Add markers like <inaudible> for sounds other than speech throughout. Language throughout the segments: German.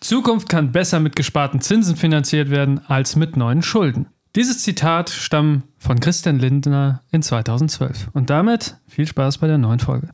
Zukunft kann besser mit gesparten Zinsen finanziert werden als mit neuen Schulden. Dieses Zitat stammt von Christian Lindner in 2012. Und damit viel Spaß bei der neuen Folge.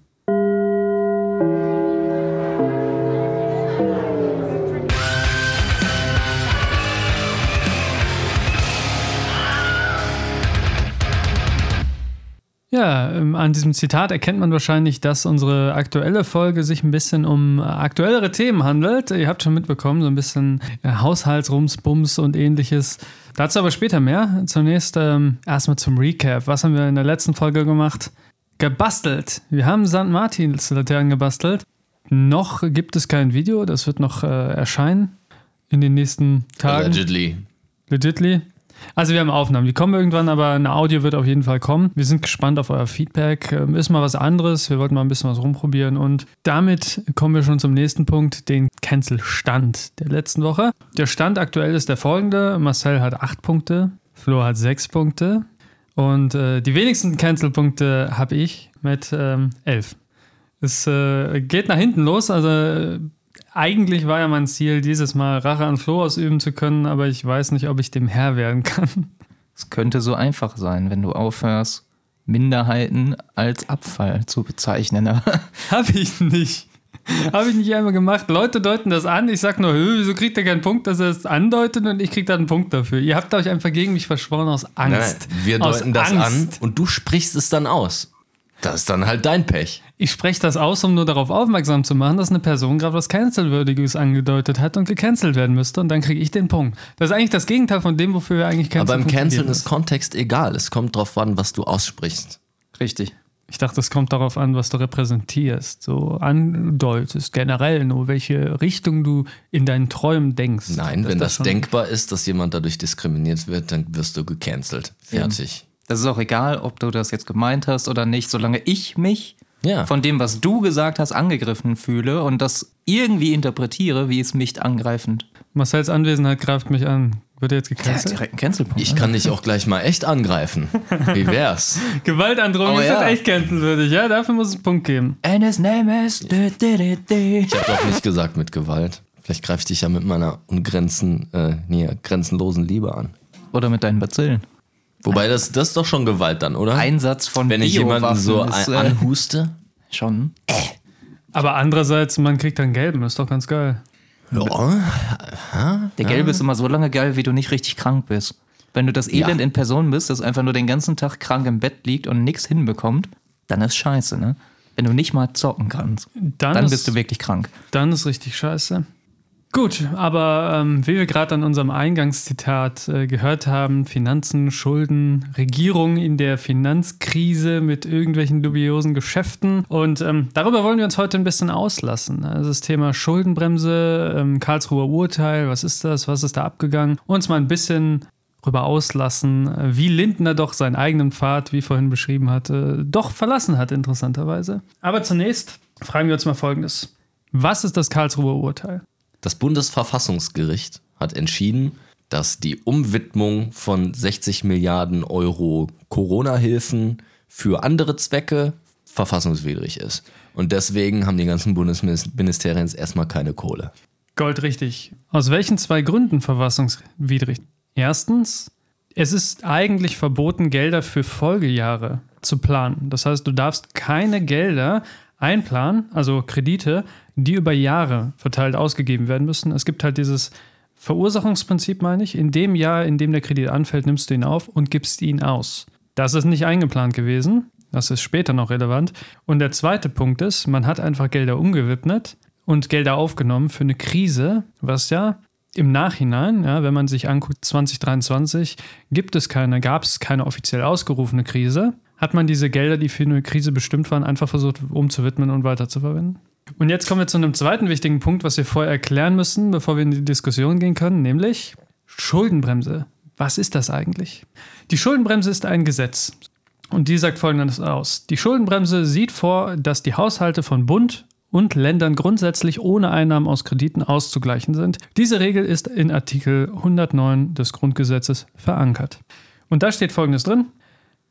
Ja, ähm, an diesem Zitat erkennt man wahrscheinlich, dass unsere aktuelle Folge sich ein bisschen um aktuellere Themen handelt. Ihr habt schon mitbekommen, so ein bisschen äh, Haushaltsrumsbums und ähnliches. Dazu aber später mehr. Zunächst ähm, erstmal zum Recap. Was haben wir in der letzten Folge gemacht? Gebastelt. Wir haben St. Martins Laternen gebastelt. Noch gibt es kein Video, das wird noch äh, erscheinen in den nächsten Tagen. Allegedly. Legitly. Also wir haben Aufnahmen, die kommen irgendwann, aber ein Audio wird auf jeden Fall kommen. Wir sind gespannt auf euer Feedback. Ähm, Ist mal was anderes, wir wollten mal ein bisschen was rumprobieren und damit kommen wir schon zum nächsten Punkt, den Cancel-Stand der letzten Woche. Der Stand aktuell ist der folgende. Marcel hat acht Punkte, Flo hat sechs Punkte und äh, die wenigsten Cancel-Punkte habe ich mit ähm, elf. Es äh, geht nach hinten los, also eigentlich war ja mein Ziel, dieses Mal Rache an Flo ausüben zu können, aber ich weiß nicht, ob ich dem Herr werden kann. Es könnte so einfach sein, wenn du aufhörst, Minderheiten als Abfall zu bezeichnen. Aber <laughs> Hab ich nicht. Habe ich nicht einmal gemacht. Leute deuten das an. Ich sag nur, "Hö, wieso kriegt er keinen Punkt, dass er es andeutet und ich krieg da einen Punkt dafür. Ihr habt euch einfach gegen mich verschworen aus Angst. nein, wir aus deuten das an Angst. und du sprichst es dann aus. Das ist dann halt dein Pech. Ich spreche das aus, um nur darauf aufmerksam zu machen, dass eine Person gerade was Cancelwürdiges angedeutet hat und gecancelt werden müsste und dann kriege ich den Punkt. Das ist eigentlich das Gegenteil von dem, wofür wir eigentlich Aber Cancel beim Canceln ist Kontext egal. Es kommt drauf an, was du aussprichst. richtig. Ich dachte, es kommt darauf an, was du repräsentierst, so andeutest, generell nur, welche Richtung du in deinen Träumen denkst. Nein, Dass wenn das schon- denkbar ist, dass jemand dadurch diskriminiert wird, dann wirst du gecancelt. Fertig. Das ist auch egal, ob du das jetzt gemeint hast oder nicht, solange ich mich Ja. von dem, was du gesagt hast, angegriffen fühle und das irgendwie interpretiere, wie es mich angreifend. Marcells Anwesenheit greift mich an. Wird er jetzt Ja, gecancelt? direkt ein Cancelpunkt. Ich kann dich auch gleich mal echt angreifen. Wie wär's? <laughs> Gewaltandrohung Oh ist ja. jetzt echt cancelwürdig, ja? Dafür muss es einen Punkt geben. And his name is. Du, du, du, du. Ich habe doch nicht gesagt mit Gewalt. Vielleicht greife ich dich ja mit meiner ungrenzen, äh, nee, grenzenlosen Liebe an. Oder mit deinen Bazillen. Wobei, das, das ist doch schon Gewalt dann, oder? Einsatz von Wenn ich jemanden so ist, ein, äh, anhuste. Schon. Aber andererseits, man kriegt dann gelben, ist doch ganz geil. Ja. Der Gelbe ist immer so lange geil, wie du nicht richtig krank bist. Wenn du das Elend Ja. in Person bist, das einfach nur den ganzen Tag krank im Bett liegt und nichts hinbekommt, dann ist scheiße, ne? Wenn du nicht mal zocken kannst, Dann, dann ist, bist du wirklich krank. Dann ist richtig scheiße. Gut, aber ähm, wie wir gerade an unserem Eingangszitat äh, gehört haben, Finanzen, Schulden, Regierung in der Finanzkrise mit irgendwelchen dubiosen Geschäften. Und ähm, darüber wollen wir uns heute ein bisschen auslassen. Also das Thema Schuldenbremse, ähm, Karlsruher Urteil, was ist das, was ist da abgegangen? Uns mal ein bisschen darüber auslassen, äh, wie Lindner doch seinen eigenen Pfad, wie vorhin beschrieben hatte, doch verlassen hat, interessanterweise. Aber zunächst fragen wir uns mal Folgendes. Was ist das Karlsruher Urteil? Das Bundesverfassungsgericht hat entschieden, dass die Umwidmung von 60 Milliarden Euro Corona-Hilfen für andere Zwecke verfassungswidrig ist. Und deswegen haben die ganzen Bundesministerien erstmal keine Kohle. Gold richtig. Aus welchen zwei Gründen verfassungswidrig? Erstens, es ist eigentlich verboten, Gelder für Folgejahre zu planen. Das heißt, du darfst keine Gelder einplanen, also Kredite, die über Jahre verteilt ausgegeben werden müssen. Es gibt halt dieses Verursachungsprinzip, meine ich. In dem Jahr, in dem der Kredit anfällt, nimmst du ihn auf und gibst ihn aus. Das ist nicht eingeplant gewesen. Das ist später noch relevant. Und der zweite Punkt ist, man hat einfach Gelder umgewidmet und Gelder aufgenommen für eine Krise, was ja im Nachhinein, ja, wenn man sich anguckt, 2023 gibt es keine, gab es keine offiziell ausgerufene Krise, hat man diese Gelder, die für eine Krise bestimmt waren, einfach versucht umzuwidmen und weiterzuverwenden. Und jetzt kommen wir zu einem zweiten wichtigen Punkt, was wir vorher erklären müssen, bevor wir in die Diskussion gehen können, nämlich Schuldenbremse. Was ist das eigentlich? Die Schuldenbremse ist ein Gesetz. Und die sagt folgendes aus. Die Schuldenbremse sieht vor, dass die Haushalte von Bund und Ländern grundsätzlich ohne Einnahmen aus Krediten auszugleichen sind. Diese Regel ist in Artikel 109 des Grundgesetzes verankert. Und da steht folgendes drin.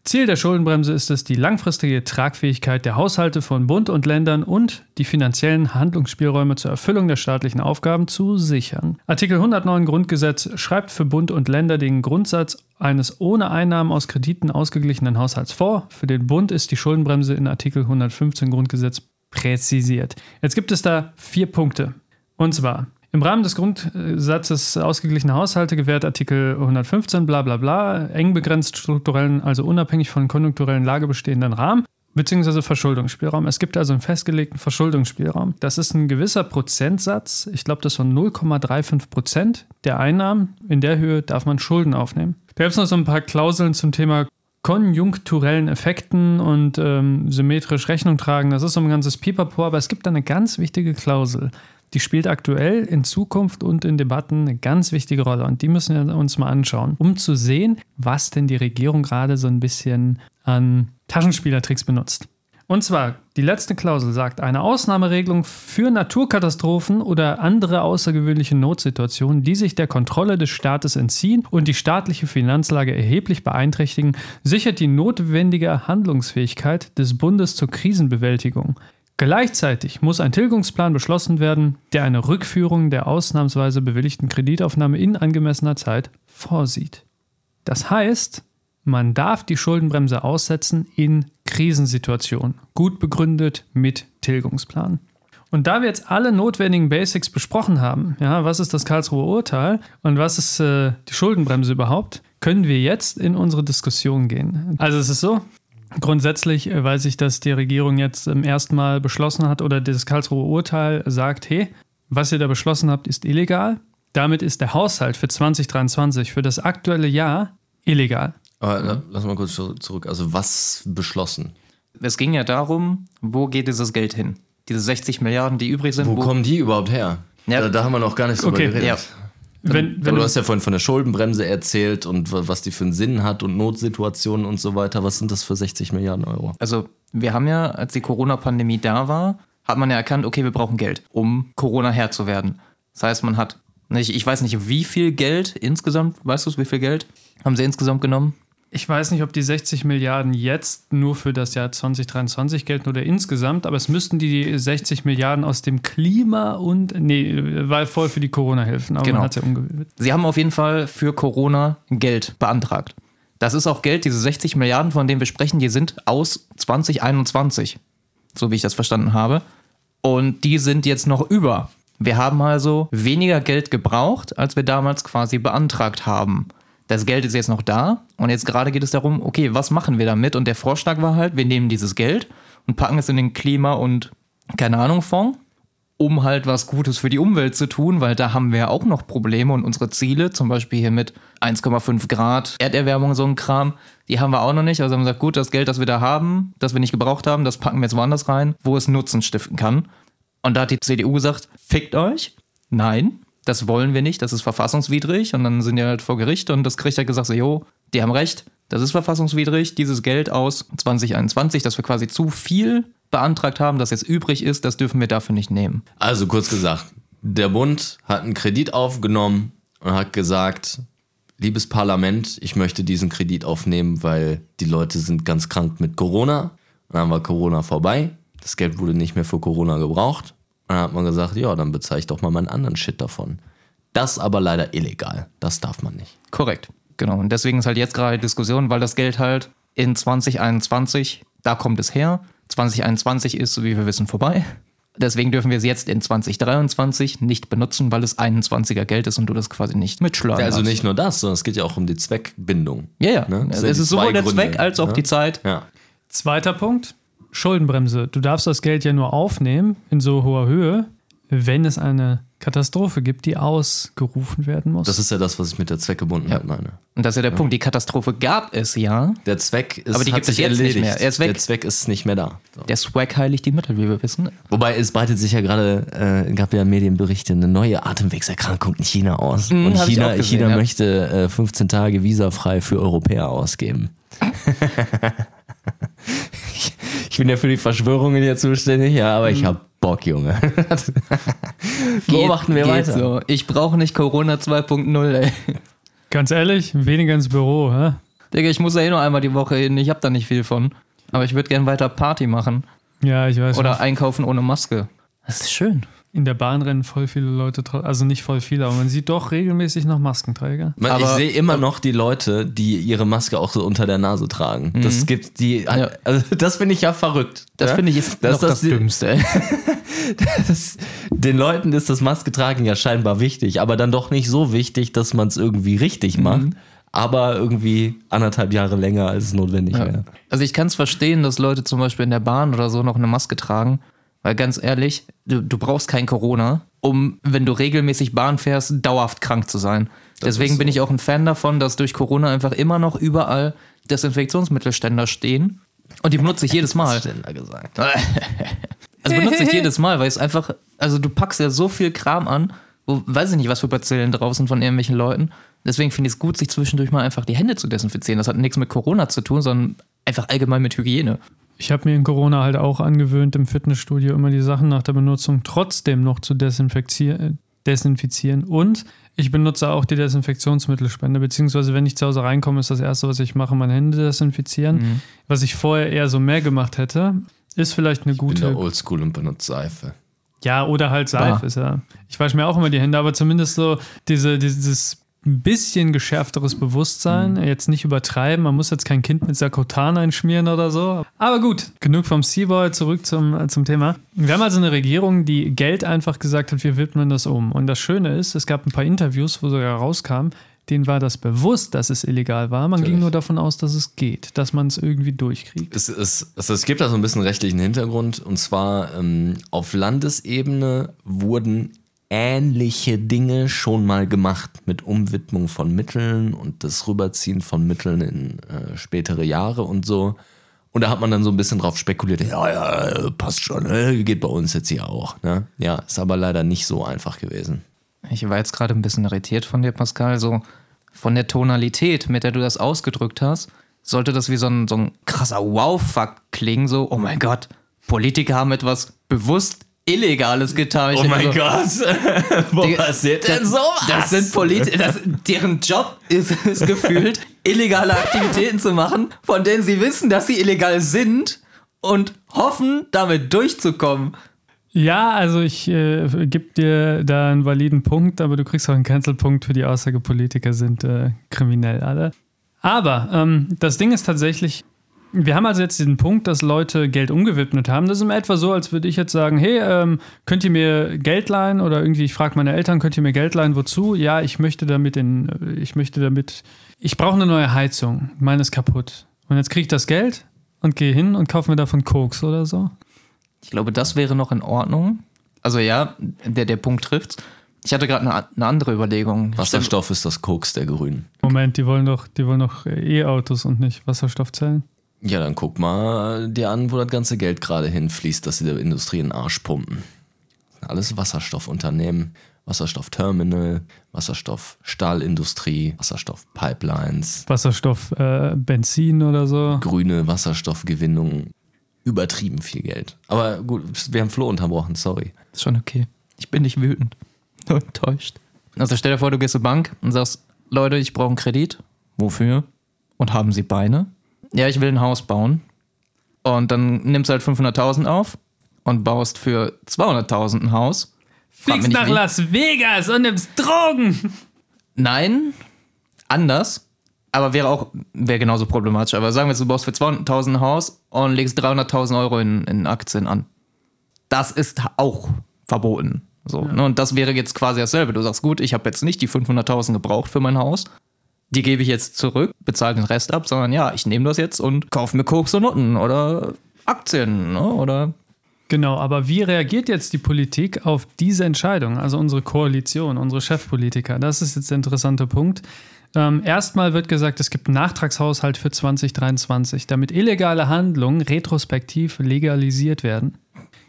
Ziel der Schuldenbremse ist es, die langfristige Tragfähigkeit der Haushalte von Bund und Ländern und die finanziellen Handlungsspielräume zur Erfüllung der staatlichen Aufgaben zu sichern. Artikel 109 Grundgesetz schreibt für Bund und Länder den Grundsatz eines ohne Einnahmen aus Krediten ausgeglichenen Haushalts vor. Für den Bund ist die Schuldenbremse in Artikel 115 Grundgesetz präzisiert. Jetzt gibt es da vier Punkte. Und zwar im Rahmen des Grundsatzes ausgeglichene Haushalte gewährt Artikel 115 bla bla bla eng begrenzt strukturellen, also unabhängig von konjunkturellen Lage bestehenden Rahmen beziehungsweise Verschuldungsspielraum. Es gibt also einen festgelegten Verschuldungsspielraum. Das ist ein gewisser Prozentsatz, ich glaube, das von 0,35 Prozent der Einnahmen. In der Höhe darf man Schulden aufnehmen. Da gibt es noch so ein paar Klauseln zum Thema konjunkturellen Effekten und ähm, symmetrisch Rechnung tragen. Das ist so ein ganzes Pipapo, aber es gibt da eine ganz wichtige Klausel die spielt aktuell in Zukunft und in Debatten eine ganz wichtige Rolle. Und die müssen wir uns mal anschauen, um zu sehen, was denn die Regierung gerade so ein bisschen an Taschenspielertricks benutzt. Und zwar, die letzte Klausel sagt, eine Ausnahmeregelung für Naturkatastrophen oder andere außergewöhnliche Notsituationen, die sich der Kontrolle des Staates entziehen und die staatliche Finanzlage erheblich beeinträchtigen, sichert die notwendige Handlungsfähigkeit des Bundes zur Krisenbewältigung. Gleichzeitig muss ein Tilgungsplan beschlossen werden, der eine Rückführung der ausnahmsweise bewilligten Kreditaufnahme in angemessener Zeit vorsieht. Das heißt, man darf die Schuldenbremse aussetzen in Krisensituationen, gut begründet mit Tilgungsplan. Und da wir jetzt alle notwendigen Basics besprochen haben, ja, was ist das Karlsruher Urteil und was ist äh, die Schuldenbremse überhaupt, können wir jetzt in unsere Diskussion gehen. Also es ist so, Grundsätzlich äh, weiß ich, dass die Regierung jetzt zum ersten Mal beschlossen hat oder das Karlsruher Urteil sagt, hey, was ihr da beschlossen habt, ist illegal. Damit ist der Haushalt für 2023, für das aktuelle Jahr, illegal. Aber lass mal kurz zurück. Also was beschlossen? Es ging ja darum, wo geht dieses Geld hin? Diese 60 Milliarden, die übrig sind. Wo, wo kommen die überhaupt her? Ja. Da, da, haben wir noch gar nicht drüber okay. geredet. Ja. Wenn, wenn du, hast ja vorhin von der Schuldenbremse erzählt und was die für einen Sinn hat und Notsituationen und so weiter. Was sind das für 60 Milliarden Euro? Also, wir haben ja, als die Corona-Pandemie da war, hat man ja erkannt, okay, wir brauchen Geld, um Corona Herr zu werden. Das heißt, man hat, ich, ich weiß nicht, wie viel Geld insgesamt, weißt du es, wie viel Geld haben sie insgesamt genommen? Ich weiß nicht, ob die 60 Milliarden jetzt nur für das Jahr 2023 gelten oder insgesamt, aber es müssten die 60 Milliarden aus dem Klima und, nee, war voll für die Corona-Hilfen, aber genau. man hat ja umgewählt. Sie haben auf jeden Fall für Corona Geld beantragt. Das ist auch Geld, diese 60 Milliarden, von denen wir sprechen, die sind aus 2021, so wie ich das verstanden habe. Und die sind jetzt noch über. Wir haben also weniger Geld gebraucht, als wir damals quasi beantragt haben das Geld ist jetzt noch da und jetzt gerade geht es darum, okay, was machen wir damit? Und der Vorschlag war halt, wir nehmen dieses Geld und packen es in den Klima- und keine Ahnung Fonds, um halt was Gutes für die Umwelt zu tun, weil da haben wir ja auch noch Probleme und unsere Ziele, zum Beispiel hier mit 1,5 Grad Erderwärmung, so ein Kram, die haben wir auch noch nicht. Also haben wir gesagt, gut, das Geld, das wir da haben, das wir nicht gebraucht haben, das packen wir jetzt woanders rein, wo es Nutzen stiften kann. Und da hat die CDU gesagt, fickt euch. Nein, das wollen wir nicht, das ist verfassungswidrig. Und dann sind die halt vor Gericht und das Gericht hat gesagt, so, jo, die haben recht, das ist verfassungswidrig. Dieses Geld aus 2021, das wir quasi zu viel beantragt haben, das jetzt übrig ist, das dürfen wir dafür nicht nehmen. Also kurz gesagt, der Bund hat einen Kredit aufgenommen und hat gesagt, liebes Parlament, ich möchte diesen Kredit aufnehmen, weil die Leute sind ganz krank mit Corona. dann war Corona vorbei. Das Geld wurde nicht mehr für Corona gebraucht. Und dann hat man gesagt, ja, dann bezahle ich doch mal meinen anderen Shit davon. Das aber leider illegal. Das darf man nicht. Korrekt. Genau. Und deswegen ist halt jetzt gerade die Diskussion, weil das Geld halt in 2021, da kommt es her. 2021 ist, so wie wir wissen, vorbei. Deswegen dürfen wir es jetzt in 2023 nicht benutzen, weil es 21er Geld ist und du das quasi nicht mitschlagen ja, Also nicht nur das, sondern es geht ja auch um die Zweckbindung. Ja, ja. Ne? Also es ist sowohl der Gründe, Zweck als auch ne? die Zeit. Ja. Zweiter Punkt. Schuldenbremse. Du darfst das Geld ja nur aufnehmen in so hoher Höhe, wenn es eine Katastrophe gibt, die ausgerufen werden muss. Das ist ja das, was ich mit der Zweckgebundenheit ja. meine. Und das ist ja der ja. Punkt. Die Katastrophe gab es ja. Der Zweck ist, aber die gibt es jetzt erledigt. nicht mehr. Er ist weg. Der Zweck ist nicht mehr da. So. Der Swag heiligt die Mittel, wie wir wissen. Wobei es breitet sich ja gerade, äh, gab ja Medienberichte, eine neue Atemwegserkrankung in China aus. Mhm, Und China, gesehen, China ja. möchte äh, 15 Tage visafrei für Europäer ausgeben. <laughs> ich bin ja für die Verschwörungen hier zuständig, ja, aber ich mhm. hab Bock, Junge. <laughs> Beobachten wir geht weiter. So. Ich brauche nicht Corona 2.0, ey. Ganz ehrlich, weniger ins Büro, hä? Digga, ich muss ja eh nur einmal die Woche hin, ich hab da nicht viel von. Aber ich würde gern weiter Party machen. Ja, ich weiß. Oder noch. einkaufen ohne Maske. Das ist schön. In der Bahn rennen voll viele Leute, also nicht voll viele, aber man sieht doch regelmäßig noch Maskenträger. Man, ich Aber- sehe immer noch die Leute, die ihre Maske auch so unter der Nase tragen. Das gibt die. Ja. Also das finde ich ja verrückt. Das ja? finde ich ist Das noch ist das, das- Dümmste. <laughs> Das, den Leuten ist das Maske tragen ja scheinbar wichtig, aber dann doch nicht so wichtig, dass man es irgendwie richtig macht. Aber irgendwie anderthalb Jahre länger, als es notwendig wäre. Also ich kann es verstehen, dass Leute zum Beispiel in der Bahn oder so noch eine Maske tragen, weil ganz ehrlich, du, du brauchst kein Corona, um, wenn du regelmäßig Bahn fährst, dauerhaft krank zu sein. Deswegen ist bin ich auch ein Fan davon, dass durch Corona einfach immer noch überall Desinfektionsmittelständer stehen. Und die benutze ich jedes <laughs> Mal. Ständer gesagt. <laughs> Also benutze ich jedes Mal, weil es einfach, also du packst ja so viel Kram an, wo weiß ich nicht, was für Bazillen drauf sind von irgendwelchen Leuten. Deswegen finde ich es gut, sich zwischendurch mal einfach die Hände zu desinfizieren. Das hat nichts mit Corona zu tun, sondern einfach allgemein mit Hygiene. Ich habe mir in Corona halt auch angewöhnt, im Fitnessstudio immer die Sachen nach der Benutzung trotzdem noch zu desinfizier- desinfizieren. Und ich benutze auch die Desinfektionsmittelspende, beziehungsweise wenn ich zu Hause reinkomme, ist das Erste, was ich mache, meine Hände desinfizieren. Was ich vorher eher so mehr gemacht hätte, ist vielleicht eine Ich bin gute der Oldschool und benutze Seife. Ja, oder halt Seife ist ja. Ich wasche mir auch immer die Hände, aber zumindest so diese, dieses ein bisschen geschärfteres Bewusstsein, jetzt nicht übertreiben, man muss jetzt kein Kind mit Sakotan einschmieren oder so. Aber gut, genug vom Seaboy, zurück zum, äh, zum Thema. Wir haben also eine Regierung, die Geld einfach gesagt hat, wir widmen das um. Und das Schöne ist, es gab ein paar Interviews, wo sogar rauskam, denen war das bewusst, dass es illegal war. Man ging nur davon aus, dass es geht, dass man es irgendwie durchkriegt. Es, es, es, es gibt da so ein bisschen rechtlichen Hintergrund. Und zwar ähm, auf Landesebene wurden ähnliche Dinge schon mal gemacht mit Umwidmung von Mitteln und das Rüberziehen von Mitteln in äh, spätere Jahre und so. Und da hat man dann so ein bisschen drauf spekuliert, ja, ja, passt schon, äh, geht bei uns jetzt hier auch. Ne? Ja, ist aber leider nicht so einfach gewesen. Ich war jetzt gerade ein bisschen irritiert von dir, Pascal. So von der Tonalität, mit der du das ausgedrückt hast, sollte das wie so ein, so ein krasser Wow-Fuck klingen. So, oh mein Gott, Politiker haben etwas bewusst Illegales getan. Ich denke so, Gott, <laughs> wo Digga, das, Das sind Politiker, deren Job ist es gefühlt, illegale Aktivitäten zu machen, von denen sie wissen, dass sie illegal sind und hoffen, damit durchzukommen. Ja, also ich äh, gebe dir da einen validen Punkt, aber du kriegst auch einen Cancel-Punkt für die Aussage, Politiker sind äh, kriminell alle. Aber ähm, das Ding ist tatsächlich, wir haben also jetzt diesen Punkt, dass Leute Geld umgewidmet haben. Das ist in etwa so, als würde ich jetzt sagen, hey, ähm, könnt ihr mir Geld leihen? Oder irgendwie, ich frage meine Eltern, könnt ihr mir Geld leihen? Wozu? Ja, ich möchte damit in, äh, ich möchte damit, ich brauche eine neue Heizung. Meine ist kaputt. Und jetzt kriege ich das Geld und gehe hin und kaufe mir davon Koks oder so. Ich glaube, das wäre noch in Ordnung. Also ja, der, der Punkt trifft's. Ich hatte gerade eine, eine andere Überlegung. Wasserstoff ist das Koks der Grünen. Moment, die wollen doch, die wollen doch E-Autos und nicht Wasserstoffzellen. Ja, dann guck mal dir an, wo das ganze Geld gerade hinfließt, dass sie der Industrie in den Arsch pumpen. Alles Wasserstoffunternehmen, Wasserstoffterminal, Wasserstoffstahlindustrie, Wasserstoffpipelines, Wasserstoff, äh, Benzin oder so. grüne Wasserstoffgewinnung. Übertrieben viel Geld. Aber gut, wir haben Flo unterbrochen, sorry. Ist schon okay. Ich bin nicht wütend. <laughs> Nur enttäuscht. Also stell dir vor, du gehst zur Bank und sagst, Leute, ich brauche einen Kredit. Wofür? Und haben sie Beine? Ja, ich will ein Haus bauen. Und dann nimmst du halt 500.000 auf und baust für 200.000 ein Haus. Fliegst nach wie. Las Vegas und nimmst Drogen. Nein, anders. Aber wäre auch, wäre genauso problematisch. Aber sagen wir jetzt, du baust für 200.000 ein Haus und legst 300.000 Euro in, in Aktien an. Das ist auch verboten. So, ne? Und das wäre jetzt quasi dasselbe. Du sagst, gut, ich habe jetzt nicht die 500.000 gebraucht für mein Haus. Die gebe ich jetzt zurück, bezahle den Rest ab, sondern ja, ich nehme das jetzt und kaufe mir Koks und Nutten oder Aktien ne? oder Genau, aber wie reagiert jetzt die Politik auf diese Entscheidung? Also unsere Koalition, unsere Chefpolitiker. Das ist jetzt der interessante Punkt. Ähm, erstmal wird gesagt, es gibt einen Nachtragshaushalt für 2023, damit illegale Handlungen retrospektiv legalisiert werden.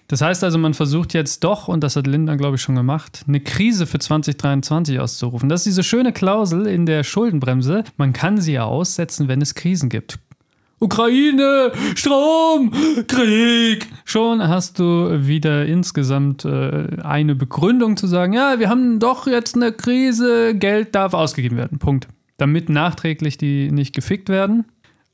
Das heißt also, man versucht jetzt doch, und das hat Lindner, glaube ich, schon gemacht, eine Krise für 2023 auszurufen. Das ist diese schöne Klausel in der Schuldenbremse. Man kann sie ja aussetzen, wenn es Krisen gibt. Ukraine, Strom, Krieg. Schon hast du wieder insgesamt äh, eine Begründung zu sagen, ja, wir haben doch jetzt eine Krise, Geld darf ausgegeben werden. Punkt. damit nachträglich die nicht gefickt werden.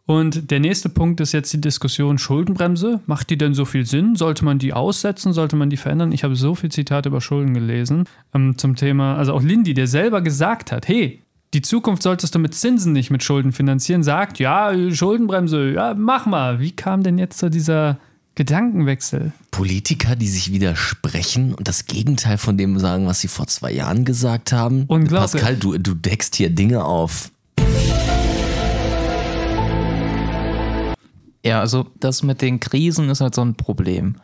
Und der nächste Punkt ist jetzt die Diskussion Schuldenbremse. Macht die denn so viel Sinn? Sollte man die aussetzen? Sollte man die verändern? Ich habe so viel Zitate über Schulden gelesen ähm, zum Thema, also auch Lindy, der selber gesagt hat, hey, die Zukunft solltest du mit Zinsen nicht mit Schulden finanzieren, sagt, ja, Schuldenbremse, ja, mach mal. Wie kam denn jetzt zu dieser Gedankenwechsel? Politiker, die sich widersprechen und das Gegenteil von dem sagen, was sie vor zwei Jahren gesagt haben. Unglaublich. Pascal, du, du deckst hier Dinge auf. Ja, also das mit den Krisen ist halt so ein Problem.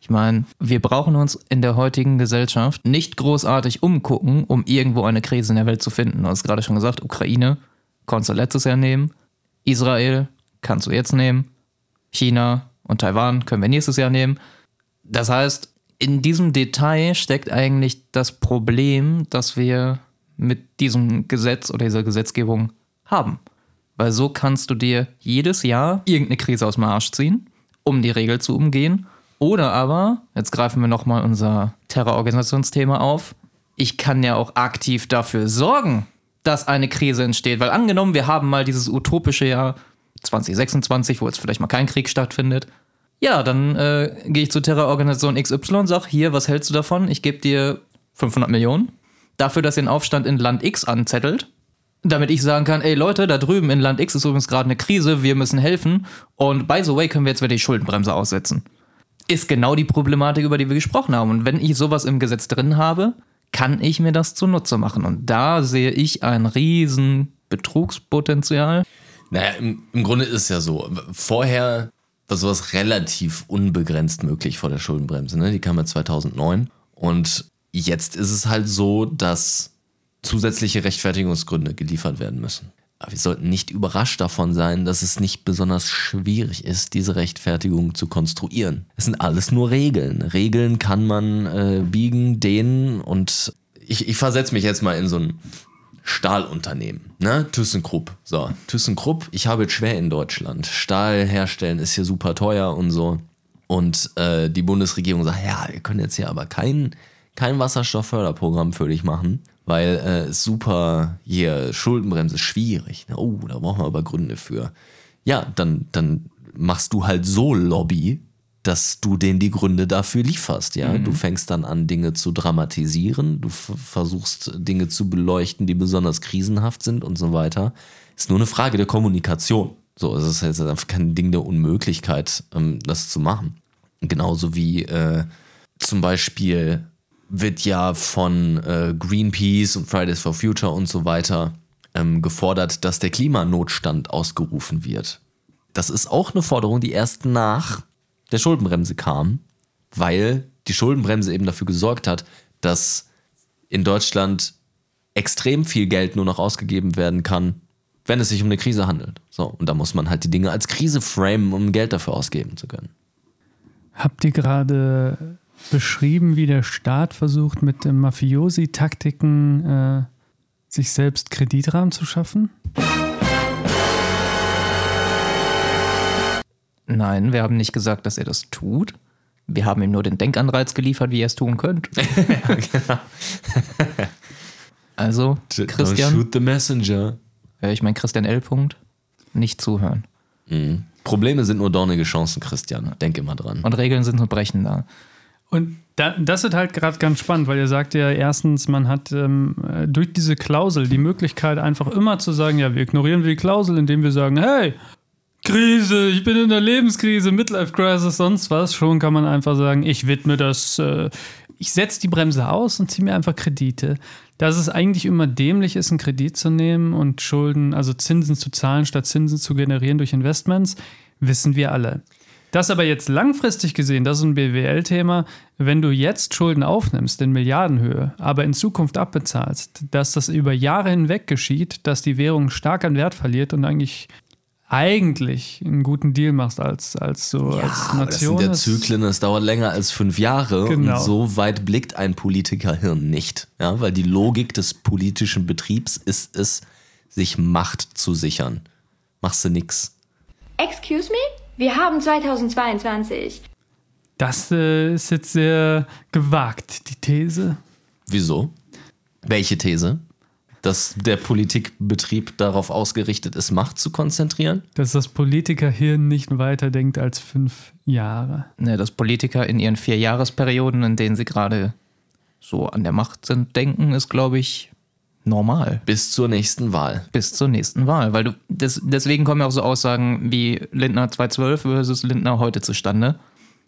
Ich meine, wir brauchen uns in der heutigen Gesellschaft nicht großartig umgucken, um irgendwo eine Krise in der Welt zu finden. Du hast gerade schon gesagt, Ukraine konntest du letztes Jahr nehmen, Israel kannst du jetzt nehmen, China und Taiwan können wir nächstes Jahr nehmen. Das heißt, in diesem Detail steckt eigentlich das Problem, das wir mit diesem Gesetz oder dieser Gesetzgebung haben. Weil so kannst du dir jedes Jahr irgendeine Krise aus dem Arsch ziehen, um die Regel zu umgehen. Oder aber, jetzt greifen wir nochmal unser Terrororganisationsthema auf, ich kann ja auch aktiv dafür sorgen, dass eine Krise entsteht. Weil angenommen, wir haben mal dieses utopische Jahr 2026, wo jetzt vielleicht mal kein Krieg stattfindet. Ja, dann äh, gehe ich zur Terrororganisation XY und sage, hier, was hältst du davon? Ich gebe dir 500 Millionen dafür, dass ihr den Aufstand in Land X anzettelt damit ich sagen kann, ey Leute, da drüben in Land X ist übrigens gerade eine Krise, wir müssen helfen und by the way können wir jetzt wieder die Schuldenbremse aussetzen. Ist genau die Problematik, über die wir gesprochen haben. Und wenn ich sowas im Gesetz drin habe, kann ich mir das zunutze machen. Und da sehe ich ein riesen Betrugspotenzial. Naja, im, im Grunde ist es ja so. Vorher war sowas relativ unbegrenzt möglich vor der Schuldenbremse. Ne? Die kam ja 2009. Und jetzt ist es halt so, dass zusätzliche Rechtfertigungsgründe geliefert werden müssen. Aber wir sollten nicht überrascht davon sein, dass es nicht besonders schwierig ist, diese Rechtfertigung zu konstruieren. Es sind alles nur Regeln. Regeln kann man äh, biegen, dehnen und ich, ich versetze mich jetzt mal in so ein Stahlunternehmen, ne? ThyssenKrupp. So, ThyssenKrupp, ich habe es schwer in Deutschland. Stahl herstellen ist hier super teuer und so. Und äh, die Bundesregierung sagt, ja, wir können jetzt hier aber kein, kein Wasserstoffförderprogramm für dich machen weil äh, super hier Schuldenbremse schwierig. Oh, da brauchen wir aber Gründe für. Ja, dann, dann machst du halt so Lobby, dass du denen die Gründe dafür lieferst. Ja, mhm. du fängst dann an, Dinge zu dramatisieren, du versuchst Dinge zu beleuchten, die besonders krisenhaft sind und so weiter. Ist nur eine Frage der Kommunikation. So, es ist jetzt einfach kein Ding der Unmöglichkeit, ähm, das zu machen. Genauso wie äh, zum Beispiel wird ja von äh, Greenpeace und Fridays for Future und so weiter ähm, gefordert, dass der Klimanotstand ausgerufen wird. Das ist auch eine Forderung, die erst nach der Schuldenbremse kam, weil die Schuldenbremse eben dafür gesorgt hat, dass in Deutschland extrem viel Geld nur noch ausgegeben werden kann, wenn es sich um eine Krise handelt. So, und da muss man halt die Dinge als Krise framen, um Geld dafür ausgeben zu können. Habt ihr gerade beschrieben, wie der Staat versucht, mit Mafiosi-Taktiken äh, sich selbst Kreditrahmen zu schaffen? Nein, wir haben nicht gesagt, dass er das tut. Wir haben ihm nur den Denkanreiz geliefert, wie er es tun könnte. <laughs> ja, genau. <laughs> also, Christian. Don't shoot the messenger. Ich meine, Christian L. Punkt, nicht zuhören. Mhm. Probleme sind nur dornige Chancen, Christian. Denk immer dran. Und Regeln sind nur Brechen da. Und da, das ist halt gerade ganz spannend, weil ihr sagt ja erstens, man hat ähm, durch diese Klausel die Möglichkeit, einfach immer zu sagen, ja, wir ignorieren die Klausel, indem wir sagen, hey, Krise, ich bin in der Lebenskrise, Midlife Crisis, sonst was. Schon kann man einfach sagen, ich widme das, äh, ich setze die Bremse aus und ziehe mir einfach Kredite. Dass es eigentlich immer dämlich ist, einen Kredit zu nehmen und Schulden, also Zinsen zu zahlen, statt Zinsen zu generieren durch Investments, wissen wir alle. Das aber jetzt langfristig gesehen, das ist ein BWL-Thema, wenn du jetzt Schulden aufnimmst in Milliardenhöhe, aber in Zukunft abbezahlst, dass das über Jahre hinweg geschieht, dass die Währung stark an Wert verliert und eigentlich eigentlich einen guten Deal machst als, als so ja, als Nation. Das sind ja Zyklen, das dauert länger als fünf Jahre genau. und so weit blickt ein Politikerhirn nicht. Ja, weil die Logik des politischen Betriebs ist es, sich Macht zu sichern. Machst du nix. Excuse me? Wir haben 2022. Das äh, ist jetzt sehr gewagt, die These. Wieso? Welche These? dass der Politikbetrieb darauf ausgerichtet ist, Macht zu konzentrieren? Dass das Politikerhirn nicht weiter denkt als fünf Jahre. Ne, dass Politiker in ihren vier Jahresperioden, in denen sie gerade so an der Macht sind, denken, ist, glaube ich, normal. Bis zur nächsten Wahl. Bis zur nächsten Wahl. Weil du, des, deswegen kommen ja auch so Aussagen wie Lindner 2012 versus Lindner heute zustande.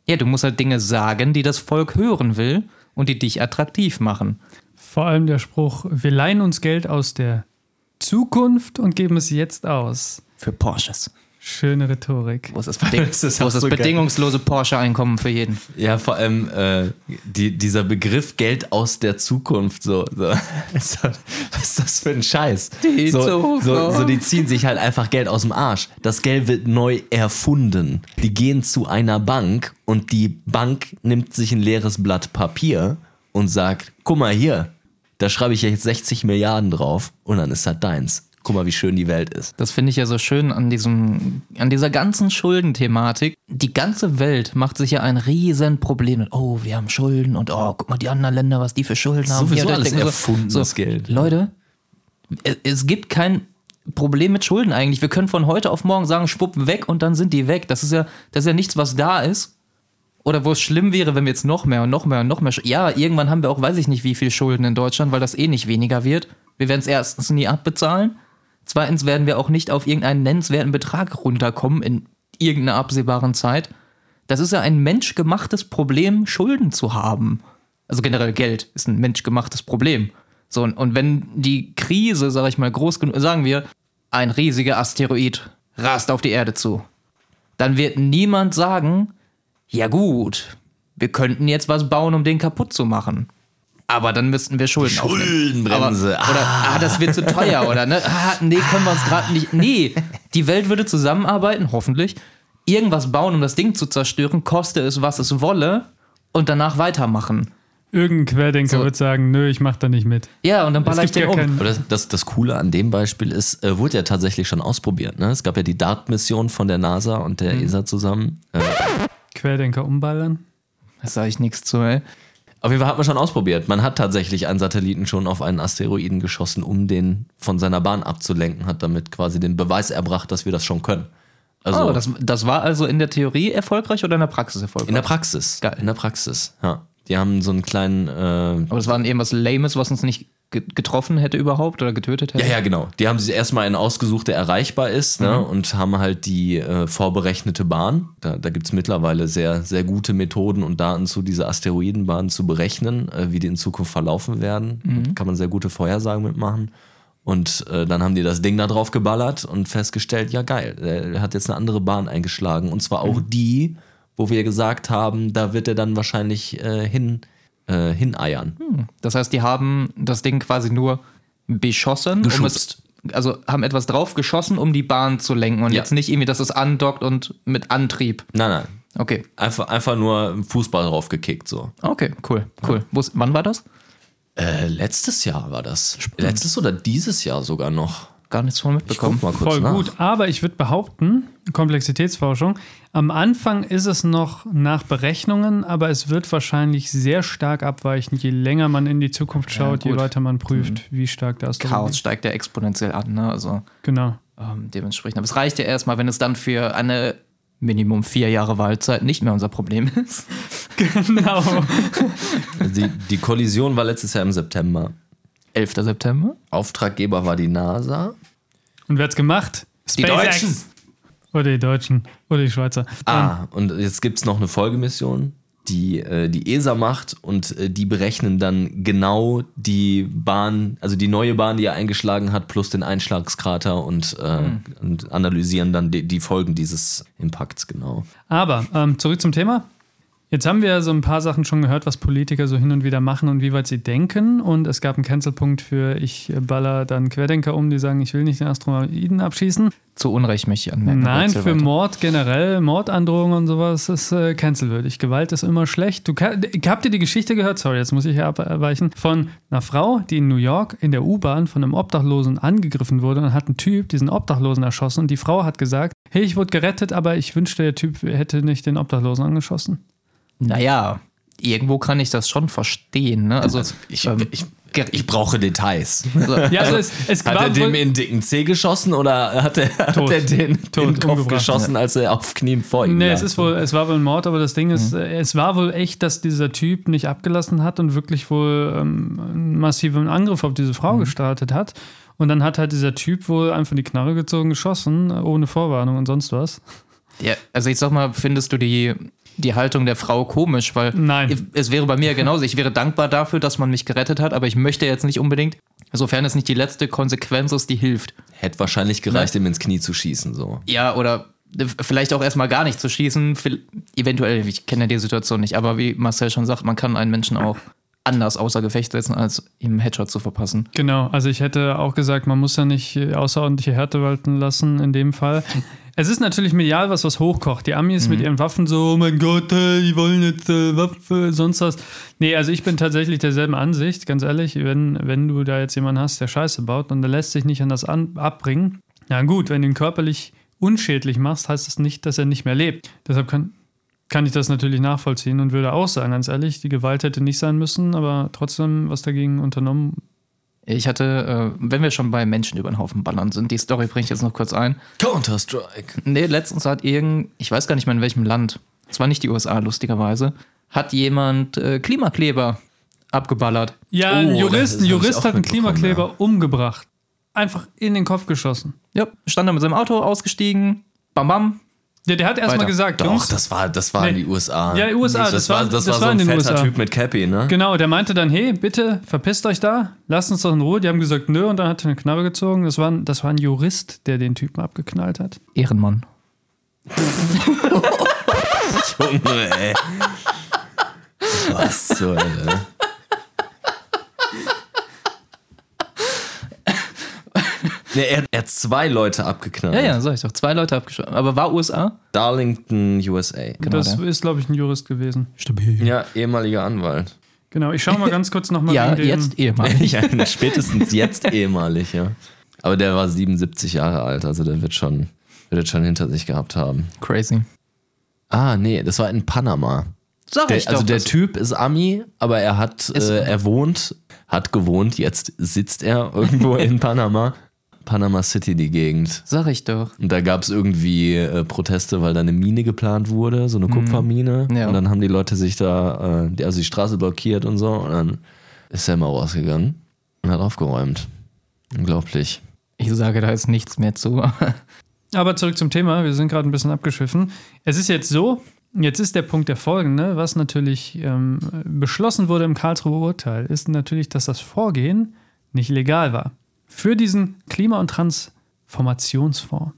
Ja, du musst halt Dinge sagen, die das Volk hören will und die dich attraktiv machen. Vor allem der Spruch, wir leihen uns Geld aus der Zukunft und geben es jetzt aus. Für Porsches. Schöne Rhetorik. Wo ist das, Beding <laughs> Das ist wo ist das so bedingungslose Porsche-Einkommen für jeden? Ja, vor allem äh, die, dieser Begriff Geld aus der Zukunft, so, so. <laughs> Was ist das für ein Scheiß? Die so, so, so, die ziehen sich halt einfach Geld aus dem Arsch. Das Geld wird neu erfunden. Die gehen zu einer Bank und die Bank nimmt sich ein leeres Blatt Papier und sagt, guck mal hier, da schreibe ich jetzt 60 Milliarden drauf und dann ist das deins. Guck mal, wie schön die Welt ist. Das finde ich ja so schön an diesem, an dieser ganzen Schuldenthematik. Die ganze Welt macht sich ja ein riesen Problem mit, oh, wir haben Schulden und oh, guck mal die anderen Länder, was die für Schulden haben. Sowieso Hier, alles erfundenes Geld. Leute, es, es gibt kein Problem mit Schulden eigentlich. Wir können von heute auf morgen sagen, schwupp, weg und dann sind die weg. Das ist ja, das ist ja nichts, was da ist. Oder wo es schlimm wäre, wenn wir jetzt noch mehr und noch mehr und noch mehr. Ja, irgendwann haben wir auch, weiß ich nicht, wie viel Schulden in Deutschland, weil das eh nicht weniger wird. Wir werden es erstens nie abbezahlen. Zweitens werden wir auch nicht auf irgendeinen nennenswerten Betrag runterkommen in irgendeiner absehbaren Zeit. Das ist ja ein menschgemachtes Problem, Schulden zu haben. Also generell Geld ist ein menschgemachtes Problem. So, und, wenn die Krise, sag ich mal, groß genug, sagen wir, ein riesiger Asteroid rast auf die Erde zu, dann wird niemand sagen, ja gut, wir könnten jetzt was bauen, um den kaputt zu machen. Aber dann müssten wir Schulden aufnehmen. Schuldenbremse. Aber, oder, ah. das wird zu teuer, oder ne? Ah, nee, können wir uns gerade nicht. Nee, die Welt würde zusammenarbeiten, hoffentlich, irgendwas bauen, um das Ding zu zerstören, koste es, was es wolle, und danach weitermachen. Irgendein Querdenker So. wird sagen, nö, ich mach da nicht mit. Ja, und dann baller ich den ja um. das, das, das Coole an dem Beispiel ist, äh, wurde ja tatsächlich schon ausprobiert. Ne? Es gab ja die DART-Mission von der NASA und der ESA zusammen. Äh, Querdenker umballern. Da sage ich nichts zu, ey. Auf jeden Fall hat man schon ausprobiert. Man hat tatsächlich einen Satelliten schon auf einen Asteroiden geschossen, um den von seiner Bahn abzulenken, hat damit quasi den Beweis erbracht, dass wir das schon können. Also Oh, das, das war also in der Theorie erfolgreich oder in der Praxis erfolgreich? in der Praxis. Geil. In der Praxis, ja. Die haben so einen kleinen, äh, Aber das war dann irgendwas Lames, was uns nicht getroffen hätte überhaupt oder getötet hätte? Ja, ja, genau. Die haben sich erstmal einen ausgesucht, der erreichbar ist, ne? und haben halt die äh, vorberechnete Bahn. Da, da gibt es mittlerweile sehr, sehr gute Methoden und Daten zu dieser Asteroidenbahn zu berechnen, äh, wie die in Zukunft verlaufen werden. Da Kann man sehr gute Vorhersagen mitmachen. Und äh, dann haben die das Ding da drauf geballert und festgestellt, ja geil, er hat jetzt eine andere Bahn eingeschlagen. Und zwar auch die, wo wir gesagt haben, da wird er dann wahrscheinlich äh, hin, äh, hineiern. Das heißt, die haben das Ding quasi nur beschossen, um es, Geschubst. also haben etwas drauf geschossen, um die Bahn zu lenken und Ja. jetzt nicht irgendwie, dass es andockt und mit Antrieb. Nein, nein. Okay, Einfach, einfach nur Fußball drauf gekickt, so. okay, cool, cool. Ist, wann war das? Äh, letztes Jahr war das. Letztes oder dieses Jahr sogar noch. Gar nichts von mitbekommen. Guck mal kurz Voll nach. gut. Aber ich würde behaupten, Komplexitätsforschung, am Anfang ist es noch nach Berechnungen, aber es wird wahrscheinlich sehr stark abweichen, je länger man in die Zukunft schaut, je gut. weiter man prüft, wie stark das Chaos steigt ja exponentiell an, ne? Also Genau. ähm, dementsprechend. Aber es reicht ja erstmal, wenn es dann für eine Minimum vier Jahre Wahlzeit nicht mehr unser Problem ist. <laughs> Genau. <laughs> Die, die Kollision war letztes Jahr im September. 11. September. Auftraggeber war die NASA. Und wer hat's gemacht? SpaceX. Oder die Deutschen. Oder die Schweizer. Ah, und jetzt gibt es noch eine Folgemission, die äh, die ESA macht und äh, die berechnen dann genau die Bahn, also die neue Bahn, die er eingeschlagen hat, plus den Einschlagskrater und, äh, und analysieren dann die, die Folgen dieses Impakts genau. Aber ähm, zurück zum Thema. Jetzt haben wir so ein paar Sachen schon gehört, was Politiker so hin und wieder machen und wie weit sie denken. Und es gab einen Cancelpunkt für ich baller dann Querdenker um, die sagen, ich will nicht den Asteroiden abschießen. Zu Unrecht möchte ich anmerken. Nein, für weiter. Mord generell, Mordandrohungen und sowas ist äh, cancelwürdig. Gewalt ist immer schlecht. Du habt ihr die Geschichte gehört? Sorry, jetzt muss ich hier abweichen. Von einer Frau, die in New York in der U-Bahn von einem Obdachlosen angegriffen wurde und hat ein Typ diesen Obdachlosen erschossen. Und die Frau hat gesagt, hey, ich wurde gerettet, aber ich wünschte, der Typ hätte nicht den Obdachlosen angeschossen. Naja, irgendwo kann ich das schon verstehen. Ne? Also, Ich, ähm, ich, Ich brauche Details. So. <laughs> Ja, also es, es Hat er dem in den dicken Zeh geschossen oder hat er, hat Tot. er den Tot, in den Kopf geschossen, als er auf Knien vor ihm Nee, lag? es ist wohl, es war wohl ein Mord, aber das Ding ist, äh, es war wohl echt, dass dieser Typ nicht abgelassen hat und wirklich wohl ähm, einen massiven Angriff auf diese Frau gestartet hat. Und dann hat halt dieser Typ wohl einfach die Knarre gezogen, geschossen, ohne Vorwarnung und sonst was. Ja, also ich sag mal, findest du die, die Haltung der Frau komisch? Weil Nein. es wäre bei mir genauso. Ich wäre dankbar dafür, dass man mich gerettet hat, aber ich möchte jetzt nicht unbedingt, sofern es nicht die letzte Konsequenz ist, die hilft. Hätte wahrscheinlich gereicht, ihm ins Knie zu schießen. So. Ja, oder vielleicht auch erstmal gar nicht zu schießen. Eventuell, ich kenne ja die Situation nicht, aber wie Marcel schon sagt, man kann einen Menschen auch anders außer Gefecht setzen, als ihm einen Headshot zu verpassen. Genau, also ich hätte auch gesagt, man muss ja nicht äh, außerordentliche Härte walten lassen in dem Fall. <laughs> Es ist natürlich medial was, was hochkocht. Die Amis mit ihren Waffen so, oh mein Gott, die wollen jetzt äh, Waffe, sonst was. Nee, also ich bin tatsächlich derselben Ansicht, ganz ehrlich, wenn, wenn du da jetzt jemanden hast, der Scheiße baut und der lässt sich nicht an das an, abbringen, na gut, wenn du ihn körperlich unschädlich machst, heißt das nicht, dass er nicht mehr lebt. Deshalb kann, kann ich das natürlich nachvollziehen und würde auch sagen, ganz ehrlich, die Gewalt hätte nicht sein müssen, aber trotzdem was dagegen unternommen Ich hatte, äh, wenn wir schon bei Menschen über den Haufen ballern sind, die Story bringe ich jetzt noch kurz ein. Counter-Strike. Nee, letztens hat irgend, ich weiß gar nicht mehr in welchem Land, es war nicht die USA, lustigerweise, hat jemand äh, Klimakleber abgeballert. Ja, Oh, ein Jurist, ein Jurist hat einen Klimakleber umgebracht. Einfach in den Kopf geschossen. Ja, stand da mit seinem Auto ausgestiegen, bam bam. Ja, der hat erstmal gesagt, Doch, Jungs, das war, das war Nee. in die USA. Ja, USA, Das, das war, war- das das war war so in ein den fetter USA. Typ mit Cappy, ne? genau, der meinte dann, hey, bitte, verpisst euch da, lasst uns doch in Ruhe. Die haben gesagt, nö, und dann hat er eine Knarre gezogen. Das war, ein- das war ein Jurist, der den Typen abgeknallt hat. Ehrenmann. <laughs> Junge, ey. Was zur Hölle? Nee, er, er hat zwei Leute abgeknallt. Ja, ja, sag ich doch. Zwei Leute abgeschossen. Aber war USA? Darlington, USA. Genau, das der. ist, glaube ich, ein Jurist gewesen. Stabil. Ja, ehemaliger Anwalt. Genau, ich schaue mal ganz kurz nochmal Ja, jetzt ehemalig. <laughs> ja, spätestens jetzt ehemalig, ja. Aber der war 77 Jahre alt, also der wird schon, wird es schon hinter sich gehabt haben. Crazy. Ah, nee, das war in Panama. Sag Der, ich also doch. der das- Typ ist Ami, aber er hat, äh, er wohnt, hat gewohnt, jetzt sitzt er irgendwo <laughs> in Panama. Panama City, die Gegend. Sag ich doch. Und da gab es irgendwie äh, Proteste, weil da eine Mine geplant wurde, so eine Kupfermine. Ja. Und dann haben die Leute sich da, äh, die, also die Straße blockiert und so. Und dann ist er mal rausgegangen und hat aufgeräumt. Unglaublich. Ich sage da ist nichts mehr zu. <laughs> Aber zurück zum Thema, wir sind gerade ein bisschen abgeschiffen. Es ist jetzt so, jetzt ist der Punkt der folgende, was natürlich ähm, beschlossen wurde im Karlsruher Urteil, ist natürlich, dass das Vorgehen nicht legal war. Für diesen Klima- und Transformationsfonds.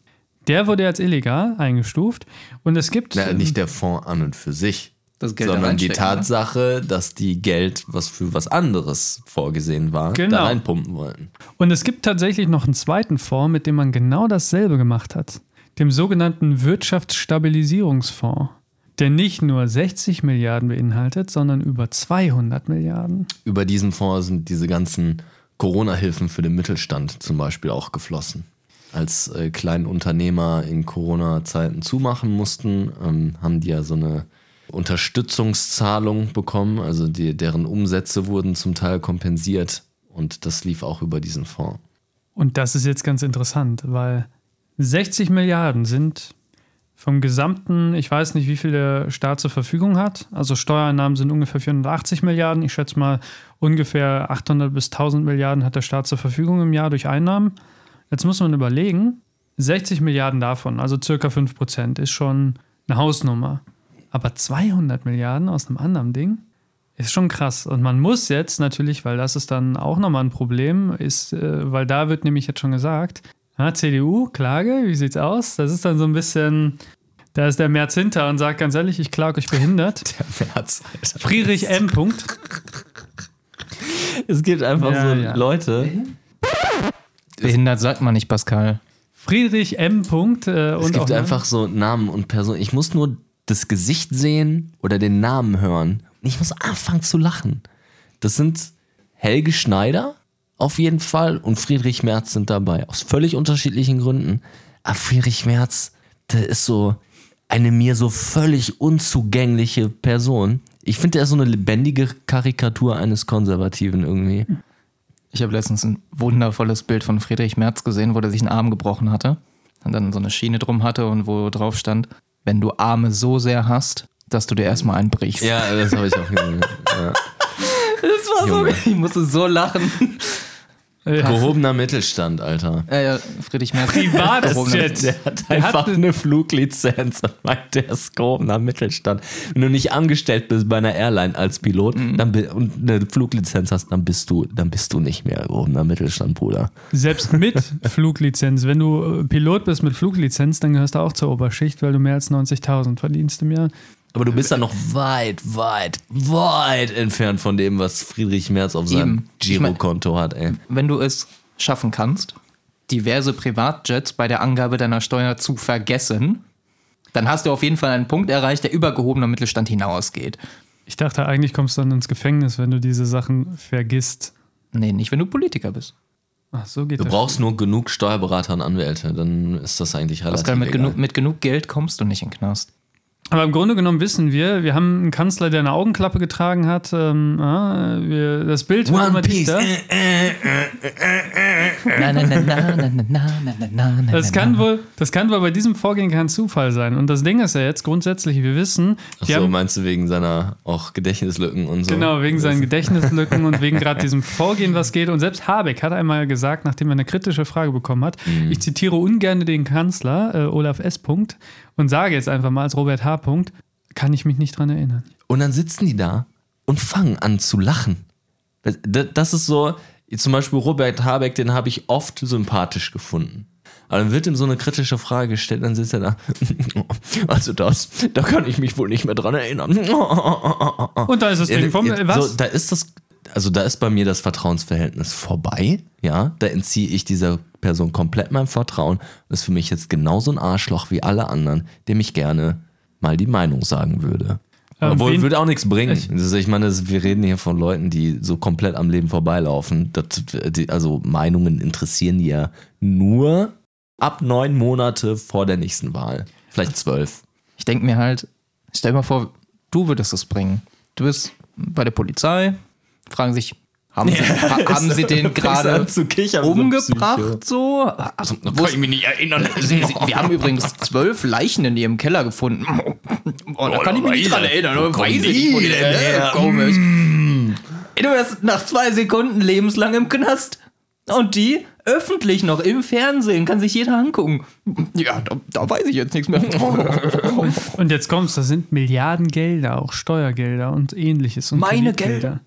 Der wurde als illegal eingestuft und es gibt. Na, nicht der Fonds an und für sich, Das Geld da sondern die ne? Tatsache, dass die Geld, was für was anderes vorgesehen war, Genau. da reinpumpen wollten. Und es gibt tatsächlich noch einen zweiten Fonds, mit dem man genau dasselbe gemacht hat. Dem sogenannten Wirtschaftsstabilisierungsfonds. Der nicht nur 60 Milliarden beinhaltet, sondern über 200 Milliarden. Über diesen Fonds sind diese ganzen Corona-Hilfen für den Mittelstand zum Beispiel auch geflossen. Als äh, kleine Unternehmer in Corona-Zeiten zumachen mussten, ähm, haben die ja so eine Unterstützungszahlung bekommen. Also die, deren Umsätze wurden zum Teil kompensiert und das lief auch über diesen Fonds. Und das ist jetzt ganz interessant, weil 60 Milliarden sind vom gesamten, ich weiß nicht, wie viel der Staat zur Verfügung hat. Also Steuereinnahmen sind ungefähr 480 Milliarden. Ich schätze mal, ungefähr 800 bis 1000 Milliarden hat der Staat zur Verfügung im Jahr durch Einnahmen. Jetzt muss man überlegen, 60 Milliarden davon, also circa 5 Prozent, ist schon eine Hausnummer. Aber 200 Milliarden aus einem anderen Ding ist schon krass. Und man muss jetzt natürlich, weil das ist dann auch nochmal ein Problem, ist, äh, weil da wird nämlich jetzt schon gesagt, ja, CDU, Klage, wie sieht's aus? Das ist dann so ein bisschen, da ist der März hinter und sagt ganz ehrlich, ich klage euch behindert. <laughs> Der März, Alter. Friedrich M. Punkt. Es gibt einfach Ja, so ja. Leute. Behindert sagt man nicht, Pascal. Friedrich M. Punkt. Äh, Es und gibt auch einfach so Namen und Personen. Ich muss nur das Gesicht sehen oder den Namen hören. Und ich muss anfangen zu lachen. Das sind Helge Schneider auf jeden Fall und Friedrich Merz sind dabei. Aus völlig unterschiedlichen Gründen. Aber Friedrich Merz, der ist so eine mir so völlig unzugängliche Person. Ich finde, er ist so eine lebendige Karikatur eines Konservativen irgendwie. Ich habe letztens ein wundervolles Bild von Friedrich Merz gesehen, wo der sich einen Arm gebrochen hatte und dann so eine Schiene drum hatte und wo drauf stand, wenn du Arme so sehr hast, dass du dir erstmal einen brichst. Ja, das habe ich auch gesehen. Ja. <laughs> Das war Junge. so, ich musste so lachen. Gehobener Mittelstand, Alter. Ja, ja, Friedrich Merz. Privatjet. Der hat Der einfach hat- eine Fluglizenz und meint, der ist gehobener Mittelstand. Wenn du nicht angestellt bist bei einer Airline als Pilot dann, bi- und eine Fluglizenz hast, dann bist du, dann bist du nicht mehr gehobener Mittelstand, Bruder. Selbst mit <laughs> Fluglizenz. Wenn du äh, Pilot bist mit Fluglizenz, dann gehörst du auch zur Oberschicht, weil du mehr als 90.000 verdienst im Jahr. Aber du bist dann noch weit, weit, weit entfernt von dem, was Friedrich Merz auf seinem Eben. Ich mein- Girokonto hat, ey. Wenn du es schaffen kannst, diverse Privatjets bei der Angabe deiner Steuer zu vergessen, dann hast du auf jeden Fall einen Punkt erreicht, der über gehobener Mittelstand hinausgeht. Ich dachte, eigentlich kommst du dann ins Gefängnis, wenn du diese Sachen vergisst. Nee, nicht wenn du Politiker bist. Ach, so geht Du das. brauchst nur genug Steuerberater und Anwälte, dann ist das eigentlich relativ Pascal, mit, egal. genug, mit genug Geld kommst du nicht in den Knast. Aber im Grunde genommen wissen wir, wir haben einen Kanzler, der eine Augenklappe getragen hat. Ähm, äh, wir, das Bild war immer dichter. Das kann wohl, das kann wohl bei diesem Vorgehen kein Zufall sein. Und das Ding ist ja jetzt grundsätzlich, wir wissen. Ach so, haben, meinst du wegen seiner auch Gedächtnislücken und so? Genau, wegen seinen Gedächtnislücken und wegen gerade diesem Vorgehen, was geht. Und selbst Habeck hat einmal gesagt, nachdem er eine kritische Frage bekommen hat, mhm. ich zitiere ungern den Kanzler äh, Olaf S. Punkt und sage jetzt einfach mal als Robert H. Punkt, kann ich mich nicht dran erinnern. Und dann sitzen die da und fangen an zu lachen. Das, das ist so, zum Beispiel Robert Habeck, den habe ich oft sympathisch gefunden. Aber dann wird ihm so eine kritische Frage gestellt, dann sitzt er da. <laughs> Also das, da kann ich mich wohl nicht mehr dran erinnern. <laughs> Und da ist das Ding vom, was? So, da ist das, also da ist bei mir das Vertrauensverhältnis vorbei, ja. Da entziehe ich dieser Person komplett mein Vertrauen. Das ist für mich jetzt genauso ein Arschloch wie alle anderen, dem ich gerne mal die Meinung sagen würde. Ähm, Obwohl, würde auch nichts bringen. Ich- Also ich meine, das- wir reden hier von Leuten, die so komplett am Leben vorbeilaufen. Das, die, also Meinungen interessieren die ja nur ab neun Monate vor der nächsten Wahl. Vielleicht zwölf. Ich denke mir halt, stell dir mal vor, du würdest es bringen. Du bist bei der Polizei, fragen sich, haben sie, <laughs> ha, haben sie den gerade zu kichern, umgebracht so? Also, da kann ich mich nicht erinnern. <laughs> Sie, sie, wir haben übrigens zwölf Leichen in ihrem Keller gefunden. Oh, da kann ich mich nicht dran erinnern. Wo Weiß ich nicht, wo die denn her? Komisch. Ey, Du wärst nach zwei Sekunden lebenslang im Knast. Und die öffentlich noch im Fernsehen, kann sich jeder angucken. Ja, da, da weiß ich jetzt nichts mehr. <laughs> Und jetzt kommt's, das sind Milliarden Gelder, auch Steuergelder und ähnliches. Und Meine Kreditgelder.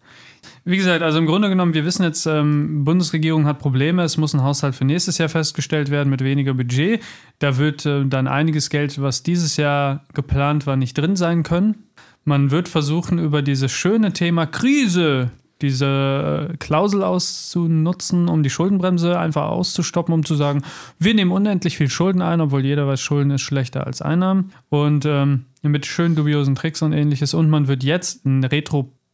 Wie gesagt, also im Grunde genommen, wir wissen jetzt, ähm, Bundesregierung hat Probleme. Es muss ein Haushalt für nächstes Jahr festgestellt werden mit weniger Budget. Da wird äh, dann einiges Geld, was dieses Jahr geplant war, nicht drin sein können. Man wird versuchen, über dieses schöne Thema Krise diese äh, Klausel auszunutzen, um die Schuldenbremse einfach auszustoppen, um zu sagen, wir nehmen unendlich viel Schulden ein, obwohl jeder weiß, Schulden ist schlechter als Einnahmen. Und ähm, mit schön dubiosen Tricks und ähnliches. Und man wird jetzt in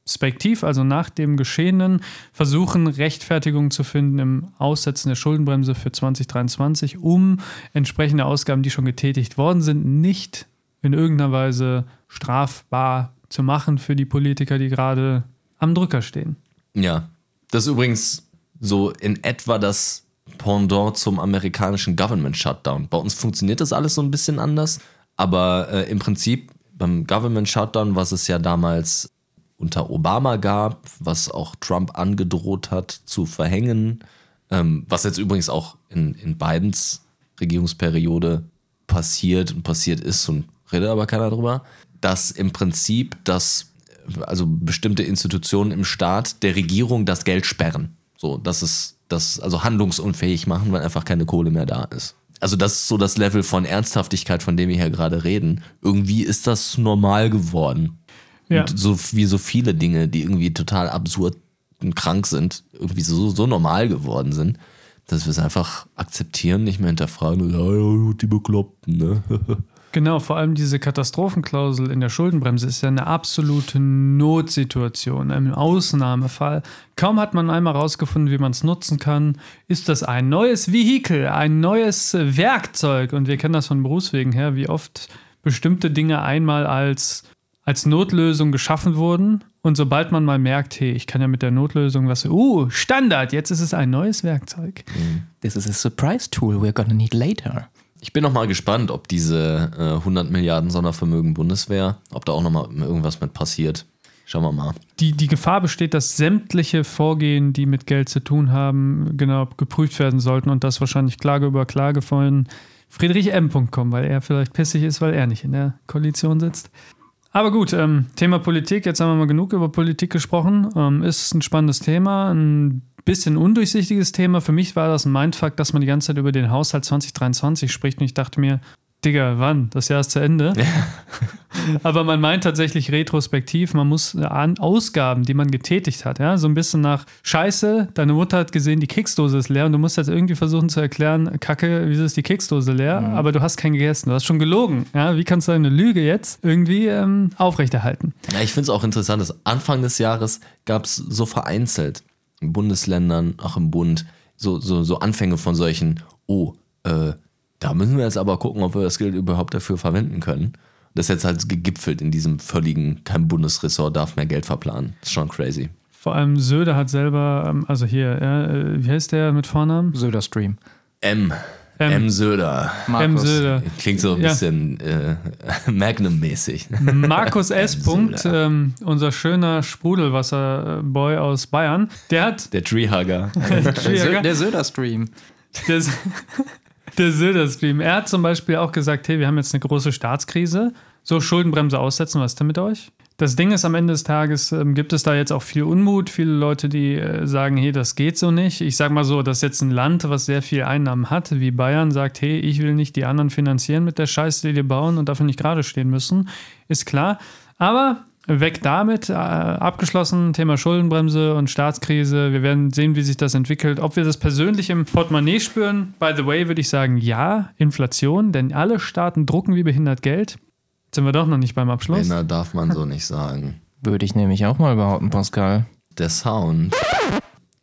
Retrospektiv, also nach dem Geschehenen, versuchen, Rechtfertigung zu finden im Aussetzen der Schuldenbremse für 2023, um entsprechende Ausgaben, die schon getätigt worden sind, nicht in irgendeiner Weise strafbar zu machen für die Politiker, die gerade am Drücker stehen. Ja. Das ist übrigens so in etwa das Pendant zum amerikanischen Government Shutdown. Bei uns funktioniert das alles so ein bisschen anders, aber äh, im Prinzip beim Government Shutdown, was es ja damals unter Obama gab, was auch Trump angedroht hat zu verhängen, ähm, was jetzt übrigens auch in, in Bidens Regierungsperiode passiert und passiert ist und redet aber keiner drüber, dass im Prinzip das, also bestimmte Institutionen im Staat der Regierung das Geld sperren. So, dass es das also handlungsunfähig machen, weil einfach keine Kohle mehr da ist. Also das ist so das Level von Ernsthaftigkeit, von dem wir hier gerade reden. Irgendwie ist das normal geworden. Ja. Und so wie so viele Dinge, die irgendwie total absurd und krank sind, irgendwie so, so normal geworden sind, dass wir es einfach akzeptieren, nicht mehr hinterfragen, ja, ja, die Bekloppten, ne? <laughs> Genau, vor allem diese Katastrophenklausel in der Schuldenbremse ist ja eine absolute Notsituation, ein Ausnahmefall. Kaum hat man einmal herausgefunden, wie man es nutzen kann, ist das ein neues Vehikel, ein neues Werkzeug. Und wir kennen das von Berufswegen her, wie oft bestimmte Dinge einmal als, als Notlösung geschaffen wurden Und sobald man mal merkt, hey, ich kann ja mit der Notlösung was, uh, Standard, jetzt ist es ein neues Werkzeug. This is a surprise tool we're gonna need later. Ich bin noch mal gespannt, ob diese äh, 100 Milliarden Sondervermögen Bundeswehr, ob da auch noch mal irgendwas mit passiert. Schauen wir mal. Die, die Gefahr besteht, dass sämtliche Vorgehen, die mit Geld zu tun haben, genau geprüft werden sollten und das wahrscheinlich Klage über Klage von Friedrich M. kommen, weil er vielleicht pissig ist, weil er nicht in der Koalition sitzt. Aber gut, ähm, Thema Politik, jetzt haben wir mal genug über Politik gesprochen. Ähm, ist ein spannendes Thema, ein bisschen undurchsichtiges Thema. Für mich war das ein Mindfuck, dass man die ganze Zeit über den Haushalt 2023 spricht und ich dachte mir, Digga, wann? Das Jahr ist zu Ende. <laughs> Aber man meint tatsächlich retrospektiv, man muss an Ausgaben, die man getätigt hat, ja, so ein bisschen nach Scheiße, deine Mutter hat gesehen, die Keksdose ist leer und du musst jetzt irgendwie versuchen zu erklären, Kacke, wieso ist die Keksdose leer, aber du hast keinen gegessen, du hast schon gelogen. Ja, wie kannst du deine Lüge jetzt irgendwie ähm, aufrechterhalten? Ja, ich finde es auch interessant, dass Anfang des Jahres gab es so vereinzelt in Bundesländern, auch im Bund, so, so, so Anfänge von solchen, oh, äh, da müssen wir jetzt aber gucken, ob wir das Geld überhaupt dafür verwenden können. Das ist jetzt halt gegipfelt in diesem völligen, kein Bundesressort darf mehr Geld verplanen. Das ist schon crazy. Vor allem Söder hat selber, ähm, also hier, ja, äh, wie heißt der mit Vornamen? Söder Stream. M. M. M. Söder. M. Söder. Klingt so ein Ja. bisschen äh, <laughs> Magnum-mäßig. Markus S. <laughs> Punkt, ähm, unser schöner Sprudelwasser-Boy aus Bayern, der hat Der Treehugger. Der, Sö der Söder Stream. <laughs> Der, der Söder-Stream. Er hat zum Beispiel auch gesagt, hey, wir haben jetzt eine große Staatskrise. So, Schuldenbremse aussetzen, was ist denn mit euch? Das Ding ist, am Ende des Tages ähm, gibt es da jetzt auch viel Unmut. Viele Leute, die äh, sagen, hey, das geht so nicht. Ich sag mal so, dass jetzt ein Land, was sehr viel Einnahmen hat, wie Bayern, sagt, hey, ich will nicht die anderen finanzieren mit der Scheiße, die die bauen und dafür nicht gerade stehen müssen, ist klar. Aber weg damit, äh, abgeschlossen, Thema Schuldenbremse und Staatskrise. Wir werden sehen, wie sich das entwickelt. Ob wir das persönlich im Portemonnaie spüren, by the way, würde ich sagen, ja, Inflation, denn alle Staaten drucken wie behindert Geld. Jetzt sind wir doch noch nicht beim Abschluss. Männer darf man so nicht sagen. Würde ich nämlich auch mal behaupten, Pascal. Der Sound.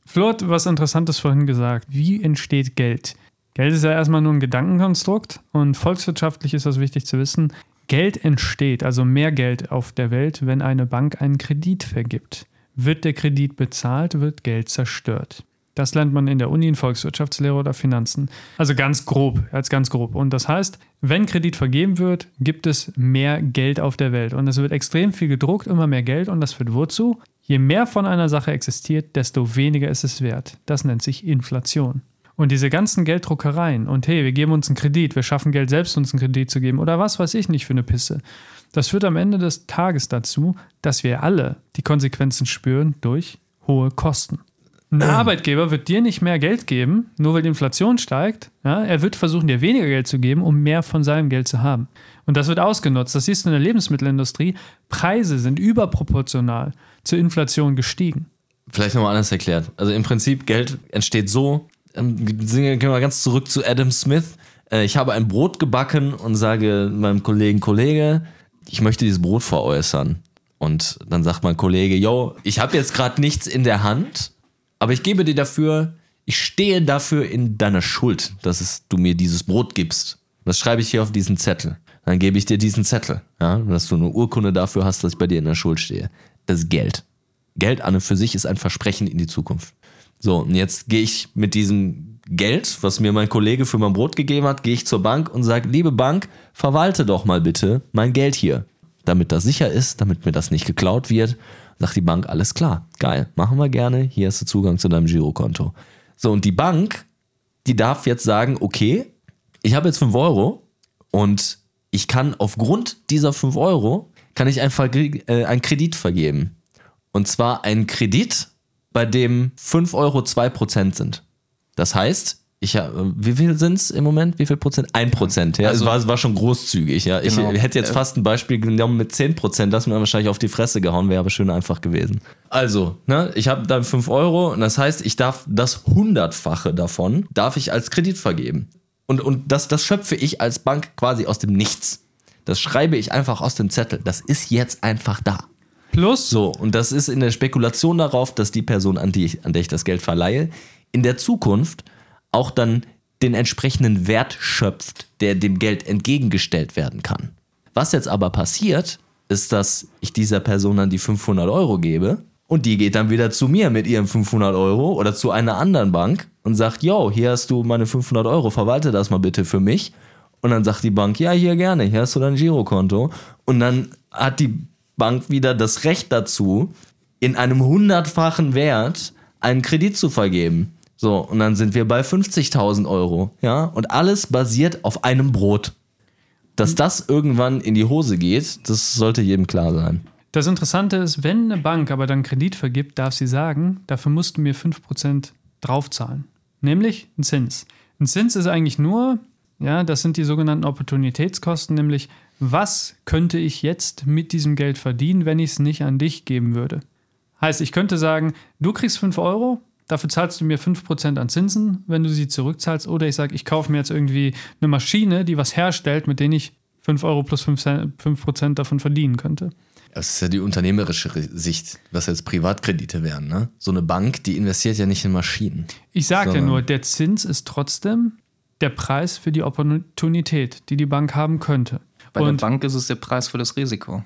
Flo hat was Interessantes vorhin gesagt. Wie entsteht Geld? Geld ist ja erstmal nur ein Gedankenkonstrukt und volkswirtschaftlich ist das wichtig zu wissen. Geld entsteht, also mehr Geld auf der Welt, wenn eine Bank einen Kredit vergibt. Wird der Kredit bezahlt, wird Geld zerstört. Das lernt man in der Uni in Volkswirtschaftslehre oder Finanzen. Also ganz grob, als ganz grob. Und das heißt, wenn Kredit vergeben wird, gibt es mehr Geld auf der Welt. Und es wird extrem viel gedruckt, immer mehr Geld. Und das führt wozu? Je mehr von einer Sache existiert, desto weniger ist es wert. Das nennt sich Inflation. Und diese ganzen Gelddruckereien und hey, wir geben uns einen Kredit, wir schaffen Geld selbst uns einen Kredit zu geben oder was weiß ich nicht für eine Pisse. Das führt am Ende des Tages dazu, dass wir alle die Konsequenzen spüren durch hohe Kosten. Ein <clears throat> Arbeitgeber wird dir nicht mehr Geld geben, nur weil die Inflation steigt. Ja, er wird versuchen, dir weniger Geld zu geben, um mehr von seinem Geld zu haben. Und das wird ausgenutzt. Das siehst du in der Lebensmittelindustrie. Preise sind überproportional zur Inflation gestiegen. Vielleicht nochmal anders erklärt. Also im Prinzip, Geld entsteht so, gehen wir ganz zurück zu Adam Smith. Äh, Ich habe ein Brot gebacken und sage meinem Kollegen, Kollege, ich möchte dieses Brot veräußern. Und dann sagt mein Kollege, yo, ich habe jetzt gerade nichts in der Hand, aber ich gebe dir dafür, ich stehe dafür in deiner Schuld, dass es, du mir dieses Brot gibst. Das schreibe ich hier auf diesen Zettel. Dann gebe ich dir diesen Zettel, ja, dass du eine Urkunde dafür hast, dass ich bei dir in der Schuld stehe. Das ist Geld. Geld an und für sich ist ein Versprechen in die Zukunft. So, und jetzt gehe ich mit diesem Geld, was mir mein Kollege für mein Brot gegeben hat, gehe ich zur Bank und sage, liebe Bank, verwalte doch mal bitte mein Geld hier. Damit das sicher ist, damit mir das nicht geklaut wird, sagt die Bank, alles klar, geil, machen wir gerne, hier hast du Zugang zu deinem Girokonto. So, und die Bank, die darf jetzt sagen, okay, ich habe jetzt 5 Euro und ich kann aufgrund dieser 5 Euro, kann ich einen, äh, einen Kredit vergeben. Und zwar einen Kredit, bei dem 5 Euro 2% sind. Das heißt, ich hab, wie viel sind es im Moment? Wie viel Prozent? Ein Prozent, ja. Also- es war, war schon großzügig, ja. Genau. Ich hätte jetzt fast ein Beispiel genommen mit 10 Prozent, das mir wahrscheinlich auf die Fresse gehauen, wäre aber schön einfach gewesen. Also, ne, ich habe dann 5 Euro und das heißt, ich darf das Hundertfache davon, darf ich als Kredit vergeben. Und, und das, das schöpfe ich als Bank quasi aus dem Nichts. Das schreibe ich einfach aus dem Zettel. Das ist jetzt einfach da. Plus, So, und das ist in der Spekulation darauf, dass die Person, an, die ich, an der ich das Geld verleihe, in der Zukunft auch dann den entsprechenden Wert schöpft, der dem Geld entgegengestellt werden kann. Was jetzt aber passiert, ist, dass ich dieser Person dann die 500 Euro gebe und die geht dann wieder zu mir mit ihren 500 Euro oder zu einer anderen Bank und sagt, yo, hier hast du meine 500 Euro, verwalte das mal bitte für mich. Und dann sagt die Bank, ja, hier gerne, hier hast du dein Girokonto. Und dann hat die Bank wieder das Recht dazu, in einem hundertfachen Wert einen Kredit zu vergeben. So, und dann sind wir bei 50.000 Euro. Ja, und alles basiert auf einem Brot. Dass das irgendwann in die Hose geht, das sollte jedem klar sein. Das Interessante ist, wenn eine Bank aber dann Kredit vergibt, darf sie sagen, dafür musst du mir 5% draufzahlen. Nämlich ein Zins. Ein Zins ist eigentlich nur, ja, das sind die sogenannten Opportunitätskosten, nämlich was könnte ich jetzt mit diesem Geld verdienen, wenn ich es nicht an dich geben würde. Heißt, ich könnte sagen, du kriegst 5 Euro, dafür zahlst du mir 5% an Zinsen, wenn du sie zurückzahlst. Oder ich sage, ich kaufe mir jetzt irgendwie eine Maschine, die was herstellt, mit denen ich 5 Euro plus 5%, 5 davon verdienen könnte. Das ist ja die unternehmerische Sicht, was jetzt Privatkredite wären. Ne? So eine Bank, die investiert ja nicht in Maschinen. Ich sage ja nur, der Zins ist trotzdem der Preis für die Opportunität, die die Bank haben könnte. Bei Und, der Bank ist es der Preis für das Risiko.